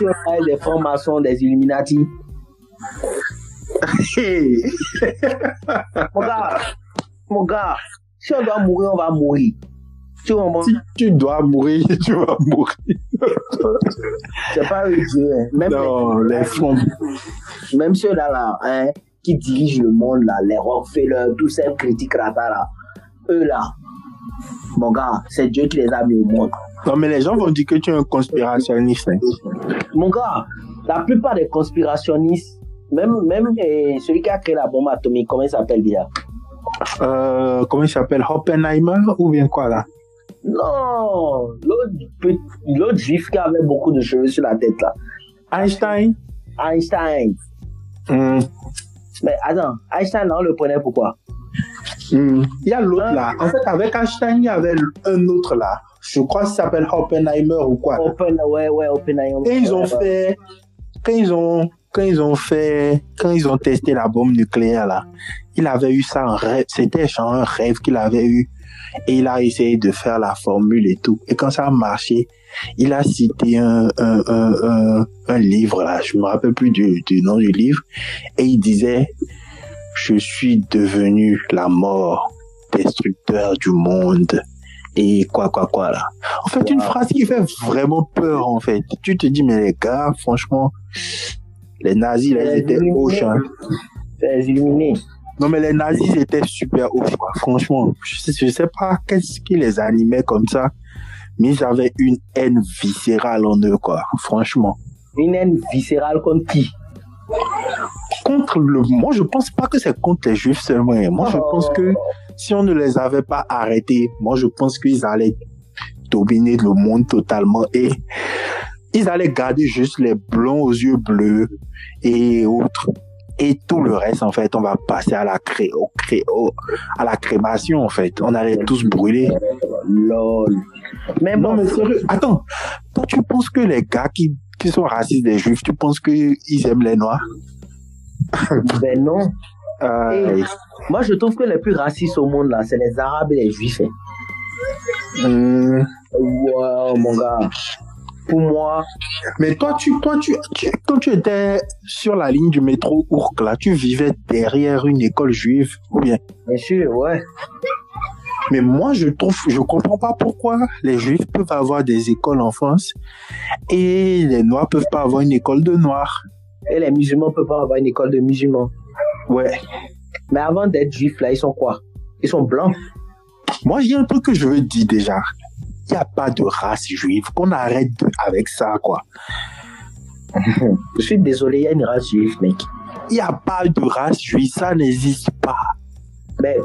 Des formations des Illuminati. mon gars, mon gars, si on doit mourir, on va mourir.
Tu comprends? Si tu dois mourir, tu vas mourir.
c'est pas Dieu, hein. Même
non, les, les fonds.
Même ceux-là, là, hein, qui dirigent le monde, là, les Rockefeller, tous ces critiques rata, là, eux, là, mon gars, c'est Dieu qui les a mis au monde.
Non, mais les gens vont dire que tu es un conspirationniste. Hein.
Mon gars, la plupart des conspirationnistes, même, même eh, celui qui a créé la bombe atomique, comment il s'appelle déjà?
Euh, Comment il s'appelle? Oppenheimer ou bien quoi là?
Non, l'autre juif qui avait beaucoup de cheveux sur la tête là.
Einstein?
Einstein.
Hmm.
Mais attends, Einstein, on le prenait pourquoi?
Hmm. Il y a l'autre là. En fait, avec Einstein, il y avait un autre là. Je crois qu'il s'appelle Oppenheimer ou quoi.
Open, ouais, ouais, Oppenheimer.
Et ils ont fait, quand ils ont, quand ils ont fait, quand ils ont testé la bombe nucléaire là, il avait eu ça en rêve. C'était genre un rêve qu'il avait eu. Et il a essayé de faire la formule et tout. Et quand ça a marché, il a cité un, un, un, un, livre là, je me rappelle plus du, du nom du livre, et il disait, je suis devenu la mort, destructeur du monde et quoi quoi quoi là. En fait, une phrase qui fait vraiment peur en fait. Tu te dis mais les gars, franchement, les nazis là, ils étaient hoches. Hein.
illuminés.
Non mais les nazis étaient super hoches quoi. Franchement, je sais, je sais pas qu'est-ce qui les animait comme ça, mais ils avaient une haine viscérale en eux quoi. Franchement.
Une haine viscérale contre qui?
Contre le. Moi, je pense pas que c'est contre les juifs seulement. Moi, je pense que si on ne les avait pas arrêtés, moi je pense qu'ils allaient dominer le monde totalement et ils allaient garder juste les blonds aux yeux bleus et autres. Et tout le reste, en fait, on va passer à la cré, au cré, à la crémation, en fait. On allait tous brûler.
Lol.
Mais non, mais sérieux, attends. Toi, tu penses que les gars qui, qui sont racistes des juifs, tu penses qu'ils aiment les noirs?
Ben non. Euh, moi, je trouve que les plus racistes au monde, là, c'est les Arabes et les Juifs. Hein.
Hmm.
Wow, mon gars. Pour moi.
Mais toi, tu, toi tu, quand tu étais sur la ligne du métro Ourk, là, tu vivais derrière une école juive, ou bien?
Bien sûr, ouais.
Mais moi, je trouve, je comprends pas pourquoi les juifs peuvent avoir des écoles en France et les noirs peuvent pas avoir une école de noirs.
Et les musulmans peuvent pas avoir une école de musulmans.
Ouais.
Mais avant d'être juifs, là, ils sont quoi? Ils sont blancs.
Moi, a un truc que je veux dire déjà. Il n'y a pas de race juive. Qu'on arrête avec ça, quoi.
je suis désolé, il y a une race juive, mec.
Il n'y a pas de race juive, ça n'existe pas.
Mais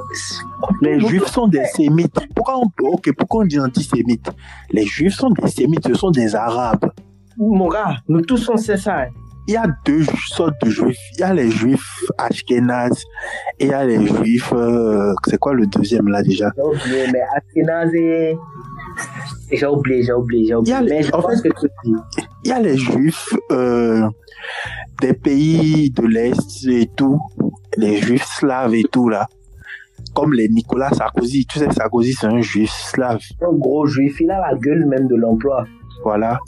les juifs sont des sémites. Pourquoi on, ok, pourquoi on dit antisémites Les juifs sont des sémites, ce sont des arabes.
Mon gars, nous tous sommes c'est ça. Hein
il y a deux sortes de juifs. Il y a les juifs ashkénazes et il y a les juifs. Euh, c'est quoi le deuxième là déjà?
J'ai oublié, mais ashkénazes et. J'ai oublié, j'ai oublié, j'ai oublié.
Il y a,
mais
en fait, il y a les juifs euh, des pays de l'Est et tout, les juifs slaves et tout là. Comme les Nicolas Sarkozy. Tu sais, Sarkozy, c'est un juif slave.
Un gros juif, il a la gueule même de l'emploi.
Voilà.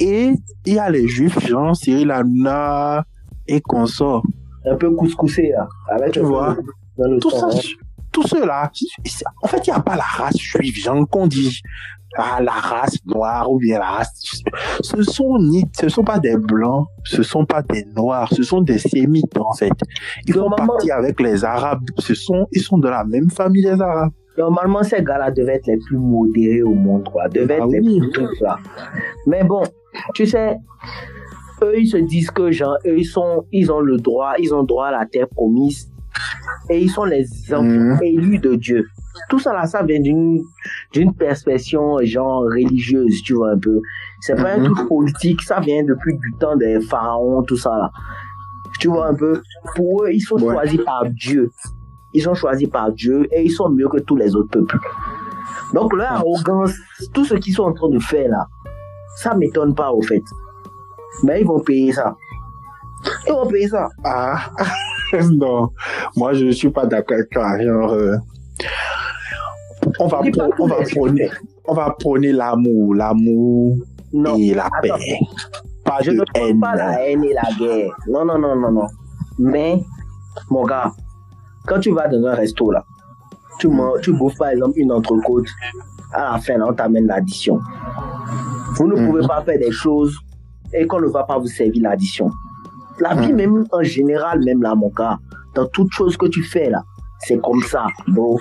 Et il y a les juifs, genre Cyril Hanouna et consorts.
Un peu couscoussé, là. Avec
tu vois. tout ça, hein. Tout cela. En fait, il n'y a pas la race juive, genre qu'on dit. Ah, la race noire ou bien la race. Ce sont ni, ce sont pas des blancs, ce sont pas des noirs, ce sont des sémites en fait. Ils font partie avec les arabes. Ce sont, ils sont de la même famille les arabes.
Normalement, ces gars-là devaient être les plus modérés au monde, quoi. Devaient ah être les plus trucs, là. Mais bon, tu sais, eux, ils se disent que, genre, eux, ils sont, ils ont le droit, ils ont droit à la terre promise. Et ils sont les enfants mhm. élus de Dieu. Tout ça, là, ça vient d'une, d'une perspective, genre, religieuse, tu vois, un peu. C'est pas un mhm. truc politique, ça vient depuis du temps des pharaons, tout ça, là. Tu vois, un peu. Pour eux, ils sont choisis par Dieu ils sont choisis par Dieu et ils sont mieux que tous les autres peuples. Donc leur arrogance, tout ce qu'ils sont en train de faire là, ça m'étonne pas au fait. Mais ils vont payer ça. Ils vont payer ça.
Ah, non. Moi, je ne suis pas d'accord avec toi. Genre, euh, on va, on va prôner, on va prôner l'amour, l'amour et la paix. Pas
Je
de
ne
haine.
pas la haine et la guerre. Non, non, non, non, non. Mais, mon gars, quand tu vas dans un resto, là, tu, tu bouffes par exemple une entrecôte, à la fin, là, on t'amène l'addition. Vous ne pouvez pas faire des choses et qu'on ne va pas vous servir l'addition. La vie, même en général, même là, mon gars, dans toute chose que tu fais, là, c'est comme ça, bro.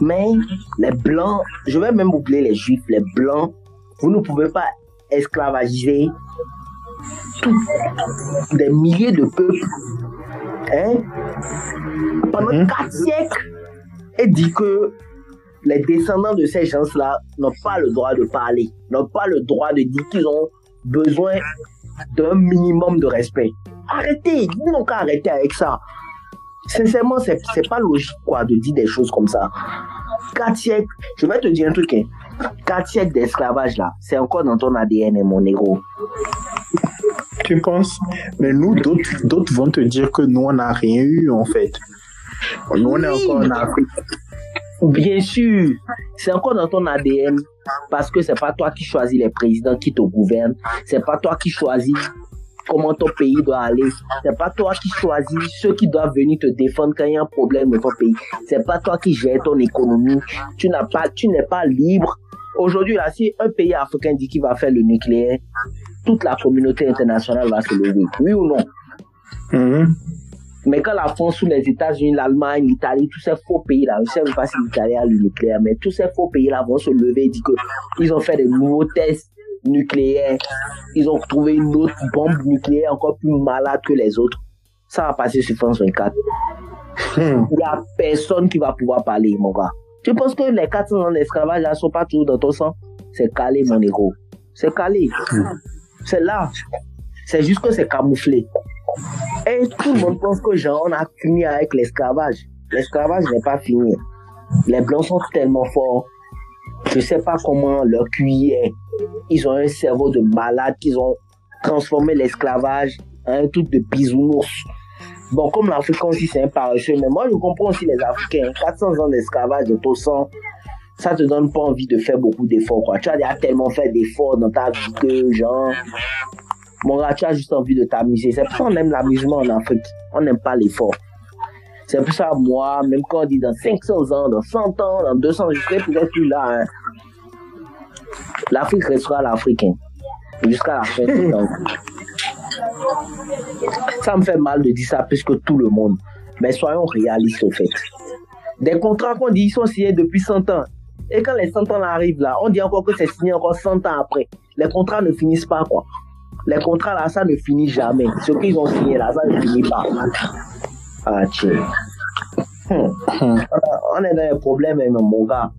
Mais les blancs, je vais même oublier les juifs, les blancs, vous ne pouvez pas esclavagiser tout- des milliers de peuples hein, pendant
Mhm.
quatre siècles et dit que les descendants de ces gens-là n'ont pas le droit de parler, n'ont pas le droit de dire qu'ils ont besoin d'un minimum de respect. Arrêtez, ils n'ont qu'à arrêter avec ça. Sincèrement, c'est c'est pas logique quoi de dire des choses comme ça. Quatre siècles, je vais te dire un truc, hein. Quatre siècles d'esclavage là, c'est encore dans ton ADN, hein, mon héros.
Tu penses? Mais nous, d'autres d'autres vont te dire que nous, on n'a rien eu, en fait. Nous, on est
Oui.
encore en Afrique.
Bien sûr, c'est encore dans ton ADN parce que c'est pas toi qui choisis les présidents qui te gouvernent, c'est pas toi qui choisis comment ton pays doit aller, c'est pas toi qui choisis ceux qui doivent venir te défendre quand il y a un problème dans ton pays, c'est pas toi qui gères ton économie, tu n'as pas, tu n'es pas libre. Aujourd'hui là, si un pays africain dit qu'il va faire le nucléaire, toute la communauté internationale va se lever, oui ou non?
Mhm.
Mais quand la France ou les États-Unis, l'Allemagne, l'Italie, tous ces faux pays-là, je ne sais pas si l'Italie a le nucléaire, mais tous ces faux pays-là vont se lever et dire qu'ils ont fait des nouveaux tests nucléaires, ils ont trouvé une autre bombe nucléaire encore plus malade que les autres. Ça va passer sur France 24.
Hmm.
Il n'y a personne qui va pouvoir parler, mon gars. Tu penses que les 400 ans d'esclavage ne sont pas toujours dans ton sang? C'est calé, mon héros. C'est calé. C'est là. C'est juste que c'est camouflé. Et tout le monde pense que genre, on a fini avec l'esclavage. L'esclavage n'est pas fini. Les blancs sont tellement forts. Je sais pas comment leur QI est. Ils ont un cerveau de malade qu'ils ont transformé l'esclavage en un truc de bisounours. Bon, comme l'Africain aussi, c'est un paresseux, mais moi, je comprends aussi les Africains. 400 ans d'esclavage de ton sang, ça te donne pas envie de faire beaucoup d'efforts, quoi. Tu as déjà tellement fait d'efforts dans ta vie que, genre, mon gars, tu as juste envie de t'amuser. C'est pour ça qu'on aime l'amusement en Afrique. On n'aime pas l'effort. C'est pour ça, moi, même quand on dit dans 500 ans, dans 100 ans, dans 200 ans, je serai peut-être plus là. hein. L'Afrique restera l'Africain. Jusqu'à la fin du temps. Ça me fait mal de dire ça plus que tout le monde. Mais soyons réalistes au fait. Des contrats qu'on dit ils sont signés depuis 100 ans. Et quand les 100 ans arrivent là, on dit encore que c'est signé encore 100 ans après. Les contrats ne finissent pas quoi. Les contrats là, ça ne finit jamais. Ce qu'ils ont signé là, ça ne finit pas. Ah tiens. Hmm. On est dans un problème, hein, mon gars.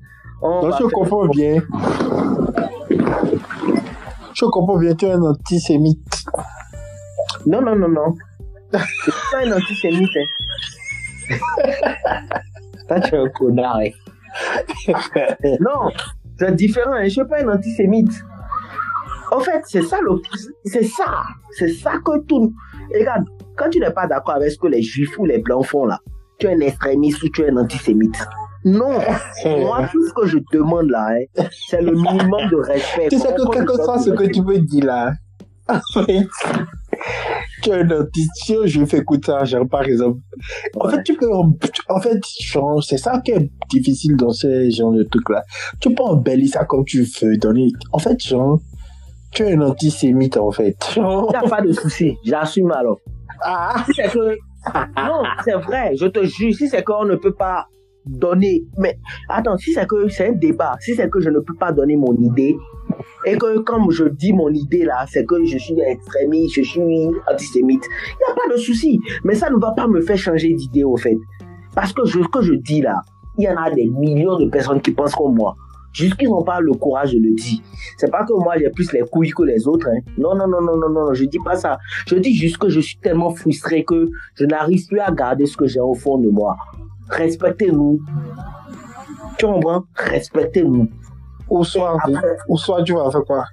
Je comprends bien. Je comprends bien, tu es un antisémite.
Non, non, non, non. Je suis pas un antisémite. Hein. Toi, tu es un connard. hein. non, c'est différent. hein. Je suis pas un antisémite. En fait, c'est ça le, c'est ça, c'est ça que tout. Et Regarde, quand tu n'es pas d'accord avec ce que les juifs ou les blancs font là, tu es un extrémiste ou tu es un antisémite. Non, moi tout ce que je demande là, hein, c'est le minimum de respect.
Tu sais que quel que soit ce que tu veux dire là, tu es un si je fais écouter ça, genre par exemple. En
Ouais.
fait, tu peux, en fait, genre, c'est ça qui est difficile dans ce genre de truc là. Tu peux embellir ça comme tu veux, donner. En fait, genre, tu es un antisémite en fait.
Il n'y a pas de souci, j'assume alors.
ah,
Si c'est que. Non, c'est vrai, je te jure, si c'est qu'on ne peut pas donner. Mais attends, si c'est que c'est un débat, si c'est que je ne peux pas donner mon idée, et que comme je dis mon idée là, c'est que je suis extrémiste, je suis antisémite, il n'y a pas de souci. Mais ça ne va pas me faire changer d'idée au fait. Parce que ce que je dis là, il y en a des millions de personnes qui pensent comme moi. Juste qu'ils n'ont pas le courage de le dire. C'est pas que moi j'ai plus les couilles que les autres. Hein. Non, non, non, non, non, non, je dis pas ça. Je dis juste que je suis tellement frustré que je n'arrive plus à garder ce que j'ai au fond de moi. Respectez-nous. Tu comprends? Respectez-nous.
ou soit, ou soit tu vas faire quoi?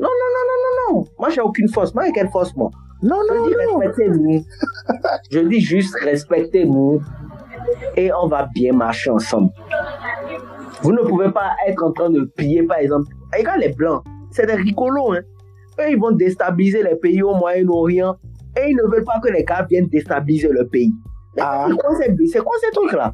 Non, non, non, non, non, non. Moi, j'ai aucune force. Moi, j'ai quelle force, moi?
Non,
Je
non,
dis
non.
respectez-nous. je dis juste respectez-nous. Et on va bien marcher ensemble. Vous ne pouvez pas être en train de piller, par exemple. Regarde les Blancs, c'est des rigolos. Hein. Eux, ils vont déstabiliser les pays au Moyen-Orient et ils ne veulent pas que les gars viennent déstabiliser le pays. Ah. C'est quoi, ces trucs-là?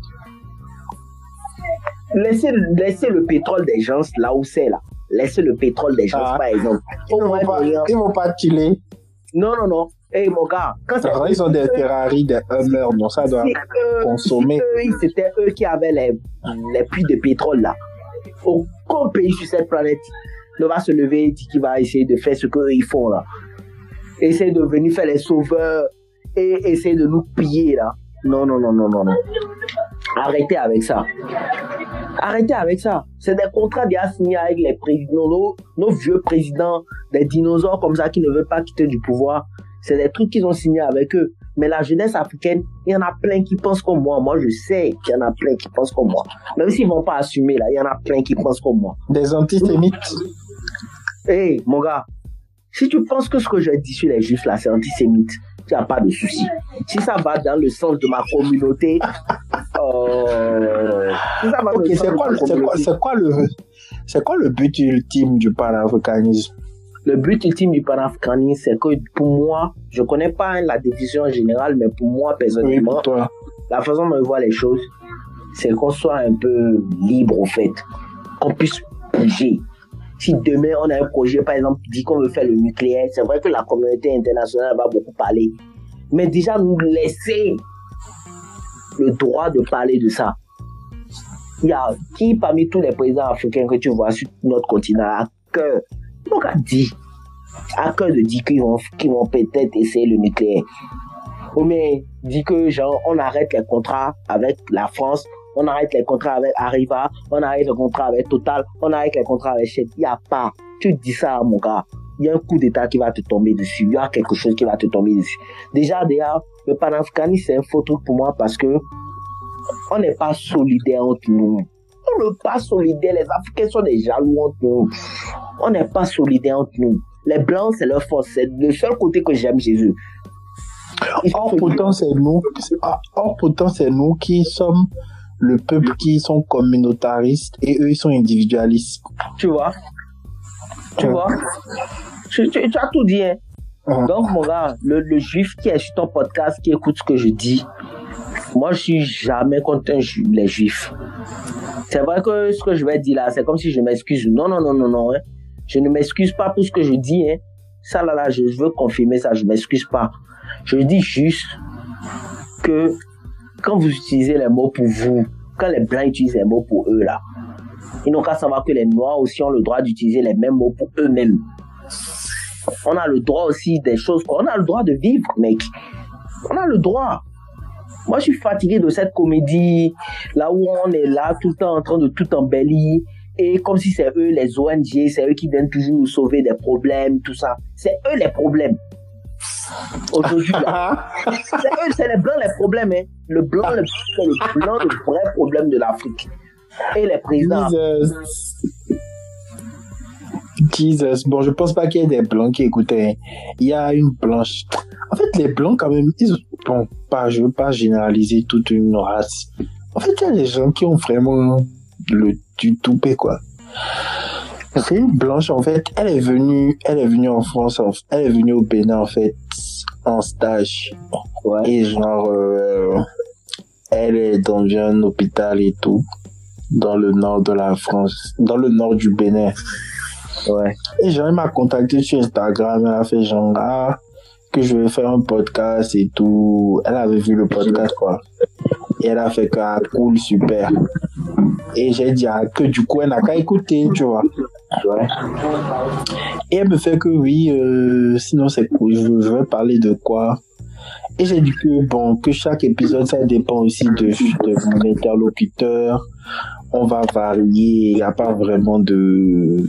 Laissez, laissez le pétrole des gens là où c'est là. Laissez le pétrole des gens, ah. par exemple.
Ils ne vont, vont pas chiller.
Non, non, non. Hey, mon gars,
quand ça ils ont des Ferrari, des Hummer, donc ça doit consommer.
C'était eux, qui avaient les, les puits de pétrole là. Aucun pays sur cette planète ne va se lever et dire qu'il va essayer de faire ce qu'ils font là. Essayer de venir faire les sauveurs et essayer de nous piller là. Non, non, non, non, non, non. Arrêtez avec ça. Arrêtez avec ça. C'est des contrats bien signés avec les présidents, nos, nos, vieux présidents, des dinosaures comme ça qui ne veulent pas quitter du pouvoir. C'est des trucs qu'ils ont signés avec eux. Mais la jeunesse africaine, il y en a plein qui pensent comme moi. Moi, je sais qu'il y en a plein qui pensent comme moi. Même s'ils vont pas assumer, là, il y en a plein qui pensent comme moi.
Des antisémites.
Hé, hey, mon gars, si tu penses que ce que je dis sur les juifs, là, c'est antisémite, n'y a pas de souci. Si ça va dans le sens de ma communauté,
euh, c'est quoi, quoi, le, c'est quoi le but ultime du panafricanisme?
Le but ultime du panafricanisme, c'est que pour moi, je connais pas la décision générale, mais pour moi personnellement, la façon dont je vois les choses, c'est qu'on soit un peu libre au fait, qu'on puisse bouger. Si demain on a un projet, par exemple, dit qu'on veut faire le nucléaire, c'est vrai que la communauté internationale va beaucoup parler. Mais déjà nous laisser le droit de parler de ça. Il y a qui parmi tous les présidents africains que tu vois sur notre continent a cœur, donc a dit, a cœur de dire qu'ils vont, vont peut-être essayer le nucléaire. Mais dit que genre on arrête les contrats avec la France, on arrête les contrats avec Arriva, on arrête les contrats avec Total, on arrête les contrats avec Shell. Il n'y a pas. Tu dis ça, mon gars. Il y a un coup d'État qui va te tomber dessus. Il y a quelque chose qui va te tomber dessus. Déjà, déjà, le panafricanisme, c'est un faux truc pour moi parce que on n'est pas solidaire entre nous. On n'est pas solidaire. Les Africains sont des jaloux entre nous. On n'est pas solidaire entre nous. Les Blancs, c'est leur force. C'est le seul côté que j'aime Jésus.
Or, pourtant, c'est nous, or, pourtant, c'est nous qui sommes le peuple qui sont communautaristes et eux, ils sont individualistes.
Tu vois? Tu vois? Tu, as tout dit, hein? Donc, mon gars, le, juif qui est sur ton podcast, qui écoute ce que je dis, moi, je suis jamais contre les juifs. C'est vrai que ce que je vais dire là, c'est comme si je m'excuse. Non, non, non, non, non. Hein. Je ne m'excuse pas pour ce que je dis. Hein. Ça, là, là, je veux confirmer ça. Je m'excuse pas. Je dis juste que quand vous utilisez les mots pour vous, quand les blancs utilisent les mots pour eux, là, ils n'ont qu'à savoir que les noirs aussi ont le droit d'utiliser les mêmes mots pour eux-mêmes. On a le droit aussi des choses. On a le droit de vivre, mec. On a le droit. Moi, je suis fatigué de cette comédie, là où on est là tout le temps en train de tout embellir. Et comme si c'est eux les ONG, c'est eux qui viennent toujours nous sauver des problèmes, tout ça. C'est eux les problèmes. Aujourd'hui, c'est eux, c'est les blancs les problèmes. Hein. Le blanc, le, le blanc, le vrai problème de l'Afrique. Et les présidents.
Jesus. Bon, je pense pas qu'il y ait des blancs qui écoutaient. Il y a une blanche. En fait, les blancs, quand même, ils bon, pas, je veux pas généraliser toute une race. En fait, il y a des gens qui ont vraiment le du toupé, quoi. C'est une blanche, en fait. Elle est venue, elle est venue en France, elle est venue au Bénin, en fait, en stage. Et genre, euh, elle est dans un hôpital et tout, dans le nord de la France, dans le nord du Bénin. Ouais. Et genre, elle m'a contacté sur Instagram, elle a fait genre, ah, que je vais faire un podcast et tout. Elle avait vu le podcast, quoi. Et elle a fait que, ah, cool, super. Et j'ai dit, ah, que du coup, elle n'a qu'à écouter, tu vois. Ouais. Et elle me fait que oui, euh, sinon c'est cool, je, je vais parler de quoi. Et j'ai dit que bon, que chaque épisode, ça dépend aussi de, de mon interlocuteur, on va varier, il n'y a pas vraiment de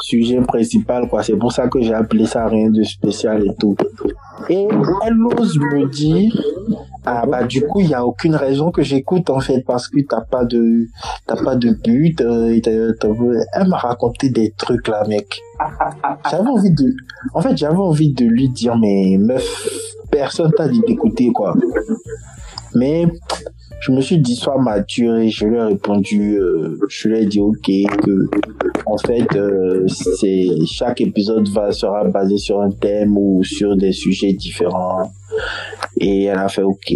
sujet principal, quoi. C'est pour ça que j'ai appelé ça rien de spécial et tout. Et elle ose me dire, ah bah du coup il y a aucune raison que j'écoute en fait parce que t'as pas de t'as pas de but. Euh, elle m'a raconté des trucs là, mec. J'avais envie de, en fait j'avais envie de lui dire mais meuf, personne t'a dit d'écouter quoi. Mais je me suis dit, sois mature et je lui ai répondu, euh, je lui ai dit, ok, que en fait, euh, chaque épisode sera basé sur un thème ou sur des sujets différents. Et elle a fait ok.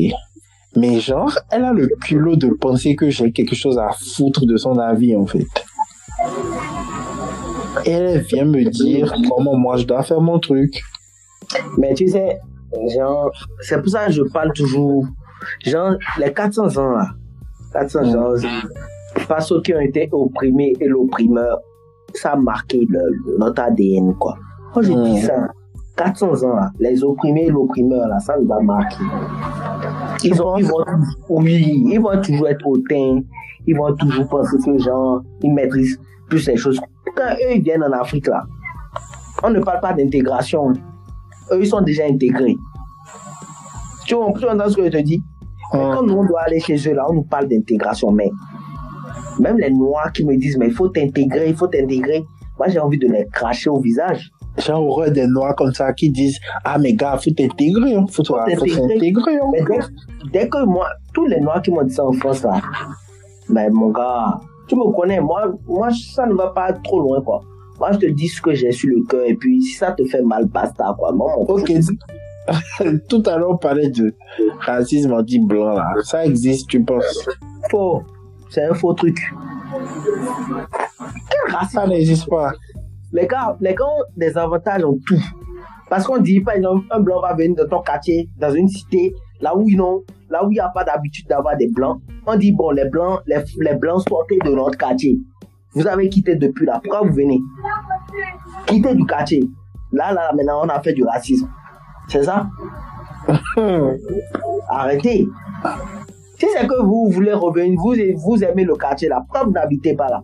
Mais genre, elle a le culot de penser que j'ai quelque chose à foutre de son avis, en fait. Et elle vient me dire comment moi je dois faire mon truc.
Mais tu sais, genre, c'est pour ça que je parle toujours. Genre, les 400 ans là, 400 ans, pas ceux qui ont été opprimés et l'opprimeur, ça a marqué le- notre ADN, quoi. Quand je dis
Mm.
ça, 400 ans là, les opprimés et l'opprimeur, là, ça nous a marqué. Ils, ont, ils vont, oui, ils vont toujours être hautains, ils vont toujours penser que genre, ils maîtrisent plus les choses. Quand eux, ils viennent en Afrique, là, on ne parle pas d'intégration. Eux, ils sont déjà intégrés. Tu vois, tu entends ce que je te dis? Mais quand nous, on doit aller chez eux, là, on nous parle d'intégration. Mais même les Noirs qui me disent, mais il faut t'intégrer, il faut t'intégrer. Moi, j'ai envie de les cracher au visage.
J'ai horreur des noirs comme ça qui disent Ah, mais gars, faut t'intégrer, hein. faut
t'intégrer.
hein.
Mais dès, dès que moi, tous les Noirs qui m'ont dit ça en France, là, mais mon gars, tu me connais, moi, moi, ça ne va pas trop loin, quoi. Moi, je te dis ce que j'ai sur le cœur, et puis si ça te fait mal, basta, quoi. Mon
Ok. Tout à l'heure, on parlait de racisme anti-blanc, là. Ça existe, tu penses?
Faux. C'est un faux truc. Quel racisme?
Ça n'existe pas.
Les gars, les gars ont des avantages en tout. Parce qu'on dit, par exemple, un blanc va venir dans ton quartier, dans une cité, là où là il n'y a pas d'habitude d'avoir des blancs. On dit, bon, les blancs, les, les blancs sortez de notre quartier. Vous avez quitté depuis là. Pourquoi vous venez? Quittez du quartier. Là, là, maintenant, on a fait du racisme. C'est ça? Arrêtez. Si c'est que vous voulez revenir, vous, vous aimez le quartier là, pourquoi vous n'habitez pas là?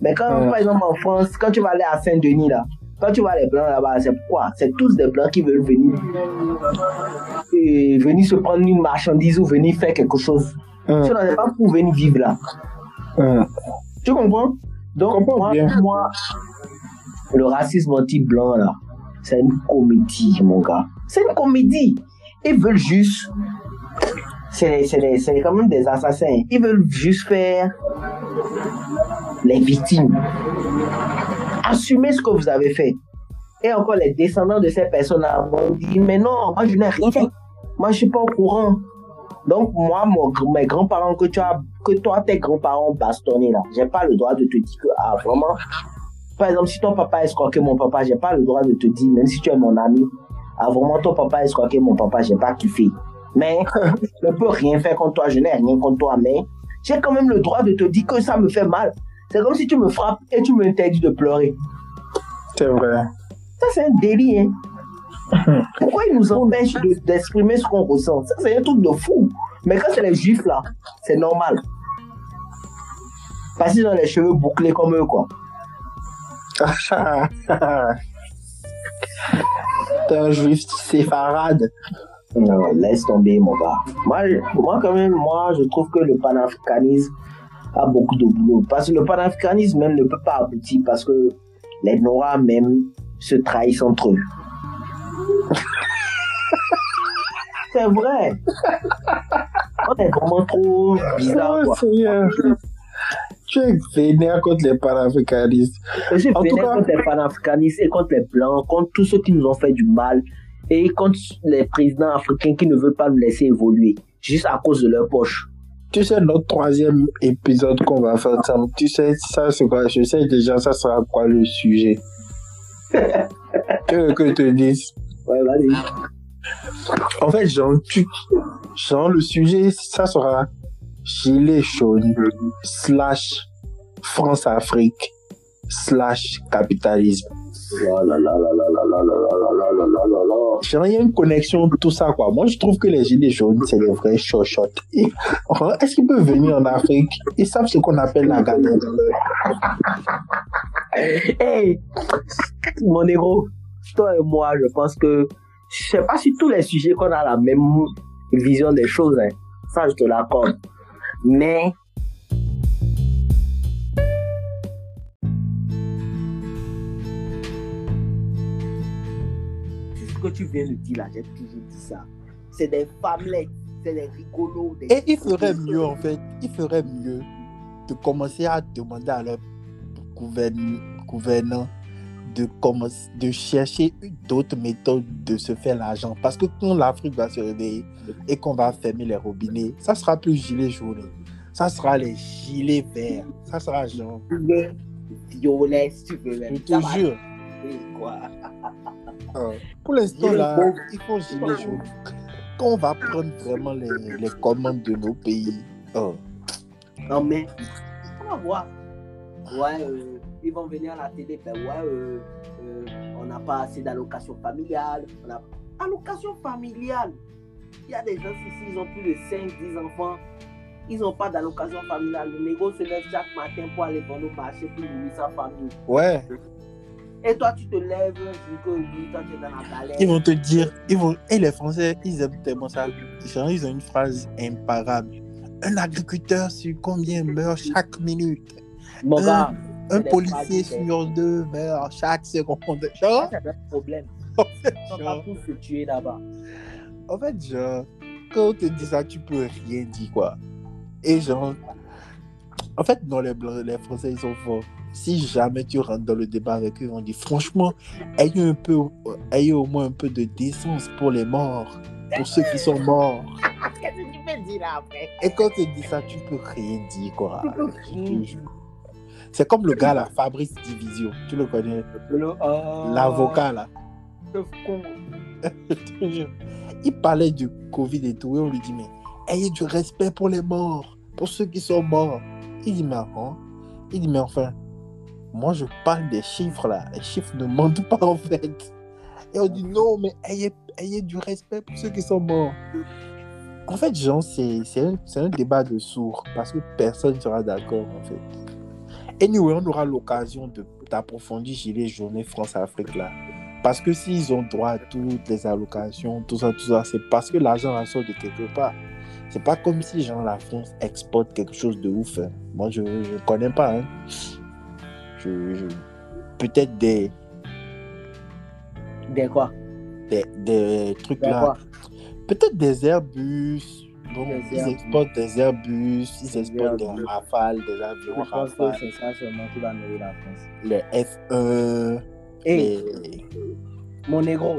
Mais quand,
Ouais.
par exemple, en France, quand tu vas aller à Saint-Denis là, quand tu vois les blancs là-bas, c'est pourquoi? C'est tous des blancs qui veulent venir, et venir se prendre une marchandise ou venir faire quelque chose. Ce n'est pas pour venir vivre là. Tu comprends? Donc,
comprends
moi, le racisme anti-blanc, là, c'est une comédie, mon gars. C'est une comédie. Ils veulent juste. C'est quand même des assassins. Ils veulent juste faire les victimes. Assumez ce que vous avez fait. Et encore, les descendants de ces personnes-là vont dire Mais non, moi, je n'ai rien. Moi, je suis pas au courant. Donc, moi, mes grands-parents que toi, tes grands-parents ont bastonné là, j'ai pas le droit de te dire que, ah, vraiment. Par exemple, si ton papa escroqué mon papa, j'ai pas le droit de te dire, même si tu es mon ami, ah, vraiment, ton papa escroqué mon papa, j'ai pas kiffé. Mais, je ne peux rien faire contre toi, je n'ai rien contre toi, mais j'ai quand même le droit de te dire que ça me fait mal. C'est comme si tu me frappes et tu m'interdis de pleurer.
C'est vrai.
Ça, c'est un délit, hein. Pourquoi ils nous empêchent de- d'exprimer ce qu'on ressent? Ça, c'est un truc de fou. Mais quand c'est les juifs, là, c'est normal. Parce qu'ils ont les cheveux bouclés comme eux, quoi.
Un juif séfarade.
Non, laisse tomber, mon gars. Moi, moi, quand même, moi, je trouve que le panafricanisme a beaucoup de boulot. Parce que le panafricanisme même ne peut pas aboutir parce que les Noirs même se trahissent entre eux. c'est vrai. On est vraiment trop bizarre,
Oh,
quoi.
Tu es vénère contre les panafricanistes.
Je suis
En
vénère
cas-
contre les panafricanistes et contre les blancs, contre tous ceux qui nous ont fait du mal et contre les présidents africains qui ne veulent pas nous laisser évoluer juste à cause de leur poche.
Tu sais, notre troisième épisode qu'on va faire ensemble, tu sais, ça c'est quoi? Je sais déjà, ça sera quoi le sujet Que que je te dise?
Ouais, vas-y.
En fait, genre, tu, genre, le sujet, ça sera gilet jaune slash France-Afrique slash capitalisme. Il y a une connexion de tout ça, quoi. Moi, je trouve que les gilets jaunes, c'est les vrais chochottes. Est-ce qu'ils peuvent venir en Afrique? Ils savent ce qu'on appelle la galère.
hey, mon héros, toi et moi, je pense que je sais pas si tous les sujets qu'on a la même vision des choses. Hein. Ça, je te l'accorde. Mais ce que tu viens de dire là, j'ai toujours dit ça. C'est des femmelettes. c'est des rigolos. Des
Et il ferait mieux, en fait, il ferait mieux de commencer à demander à leur gouverne- gouvernant de, commencer, de chercher d'autres méthodes de se faire l'argent. Parce que quand l'Afrique va se réveiller et qu'on va fermer les robinets, ça sera plus gilet jaune. Ça sera les gilets verts. Ça sera genre.
gilets violets, si tu veux. même.
Je te jure.
quoi.
euh, pour l'instant, là, il faut gilet jaune. Quand on va prendre vraiment les, les commandes de nos pays, oh,
Non, mais on va voir. Ouais, euh, ils vont venir à la télé, ben ouais, euh, euh, on n'a pas assez d'allocation familiale. On a... Allocation familiale. Il y a des gens ici, ils ont plus de 5, 10 enfants. Ils n'ont pas d'allocation familiale. Le négo se lève chaque matin pour aller vendre au marché pour nourrir sa famille.
ouais.
Et toi, tu te lèves, tu dis toi, tu es dans la galère.
Ils vont te dire, ils vont, et les Français, ils aiment tellement ça. Ils ont une phrase imparable. Un agriculteur sur combien meurt chaque minute?
Mon
un-
gars,
Un
les
policier sur deux meurt chaque seconde.
ça,
Genre,
c'est un problème.
en fait, genre,
tous se tuer là-bas.
en fait, genre, quand on te dit ça, tu peux rien dire, quoi. Et genre, en fait, non, les Blancs, les Français, ils sont forts. Si jamais tu rentres dans le débat avec eux, on dit franchement, ayez un peu, ayez au moins un peu de décence pour les morts, pour ceux qui sont morts.
Qu'est-ce que tu peux dire là après?
Et quand tu dis ça, tu peux rien dire, quoi.
Tu peux rien.
C'est comme le gars là, Fabrice Division. Tu le connais?
Oh,
L'avocat là. Il parlait du Covid et tout. Et on lui dit, mais ayez du respect pour les morts, pour ceux qui sont morts. Il dit, mais hein? Il dit, mais enfin, moi je parle des chiffres là. Les chiffres ne mentent pas en fait. Et on dit, non, mais ayez, ayez du respect pour ceux qui sont morts. En fait, Jean, c'est un, c'est un débat de sourds parce que personne ne sera d'accord en fait. Anyway, on aura l'occasion d'approfondir Gilet Journée France-Afrique là. Parce que s'ils ont droit à toutes les allocations, tout ça, tout ça, c'est parce que l'argent en sort de quelque part. C'est pas comme si genre, la France exporte quelque chose de ouf. hein. Moi, je ne connais pas. hein. Je, je- Peut-être des,
Des quoi?
des, des trucs
Des
là. Peut-être des Airbus.
Des
ils
Airbus.
exportent des Airbus, ils
Des
exportent des
Airbus.
Rafales, des avions
Je pense que
Rafales,
c'est ça seulement qui va nourrir la France.
les F1,
Et
les...
mon négro,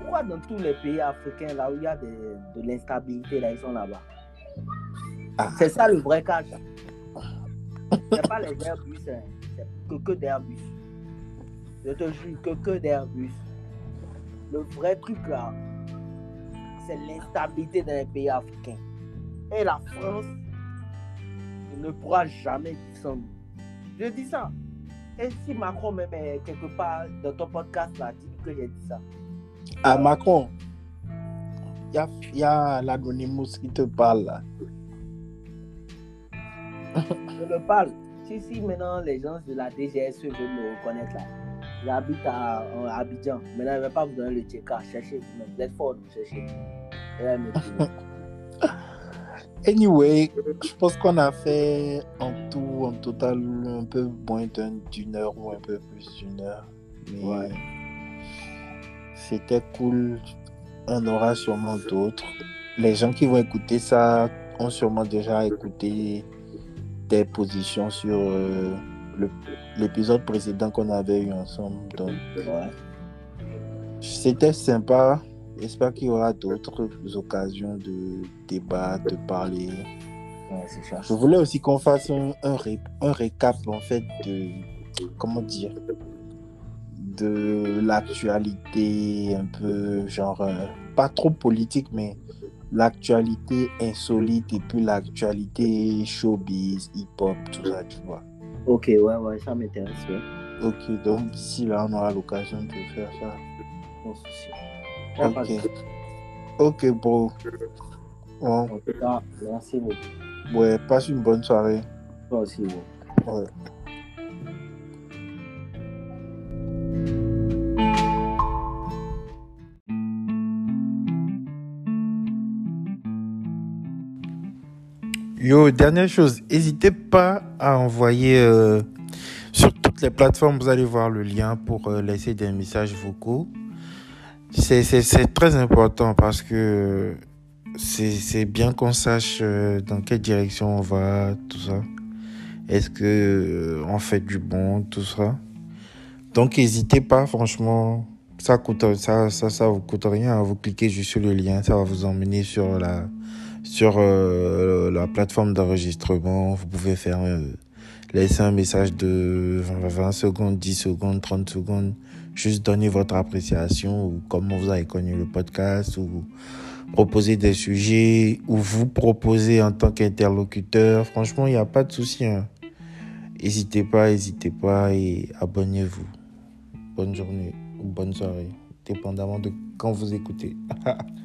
pourquoi dans tous les pays africains là où il y a des- de l'instabilité, là, ils sont là-bas?
Ah.
C'est ça le vrai cas. ça. C'est pas les Airbus, hein. c'est que, que d'Airbus. Je te jure, que, que d'Airbus. Le vrai truc là, c'est l'instabilité dans les pays africains. Et la France ne pourra jamais descendre. Je dis ça. Et si Macron même est quelque part dans ton podcast là, dit que j'ai dit ça.
À Macron, il y a, y a l'Anonymous qui te parle là.
Je le parle. Si, si maintenant les gens de la DGSE veulent me reconnaître là, j'habite à, à Abidjan. Maintenant, je ne vais pas vous donner le check Cherchez. Vous êtes fort, cherchez. Là.
Anyway, je pense qu'on a fait en tout, en total, un peu moins d'un- d'une heure ou un peu plus d'une heure. Mais
Ouais.
c'était cool. On aura sûrement d'autres. Les gens qui vont écouter ça ont sûrement déjà écouté des positions sur euh, l'épisode précédent qu'on avait eu ensemble. Donc,
Ouais.
c'était sympa. J'espère qu'il y aura d'autres occasions de débattre, de parler.
Ouais.
Je voulais aussi qu'on fasse un, un, ré- un récap en fait de comment dire de l'actualité un peu genre euh, pas trop politique mais l'actualité insolite et puis l'actualité showbiz, hip-hop, tout ça, tu vois.
Ok, ouais, ouais, ça m'intéresse. Ouais.
Ok, donc d'ici là, on aura l'occasion de faire ça.
Sans souci.
Ok. Ok, bro. Bon,
En tout cas, merci beaucoup.
ouais, passe une bonne soirée.
Toi aussi, bon.
Ouais. Yo, dernière chose, n'hésitez pas à envoyer euh, sur toutes les plateformes, vous allez voir le lien pour euh, laisser des messages vocaux. C'est très important parce que c'est bien qu'on sache euh, dans quelle direction on va, tout ça. Est-ce que euh, on fait du bon, tout ça. Donc n'hésitez pas, franchement, ça coûte vous coûte rien. Vous cliquez juste sur le lien, ça va vous emmener sur la sur euh, la plateforme d'enregistrement. Vous pouvez faire laisser un message de 20 secondes, 10 secondes, 30 secondes. Juste donner votre appréciation ou comment vous avez connu le podcast ou proposer des sujets ou vous proposer en tant qu'interlocuteur. Franchement, il n'y a pas de souci. Hein. N'hésitez pas, n'hésitez pas et abonnez-vous. Bonne journée ou bonne soirée, dépendamment de quand vous écoutez.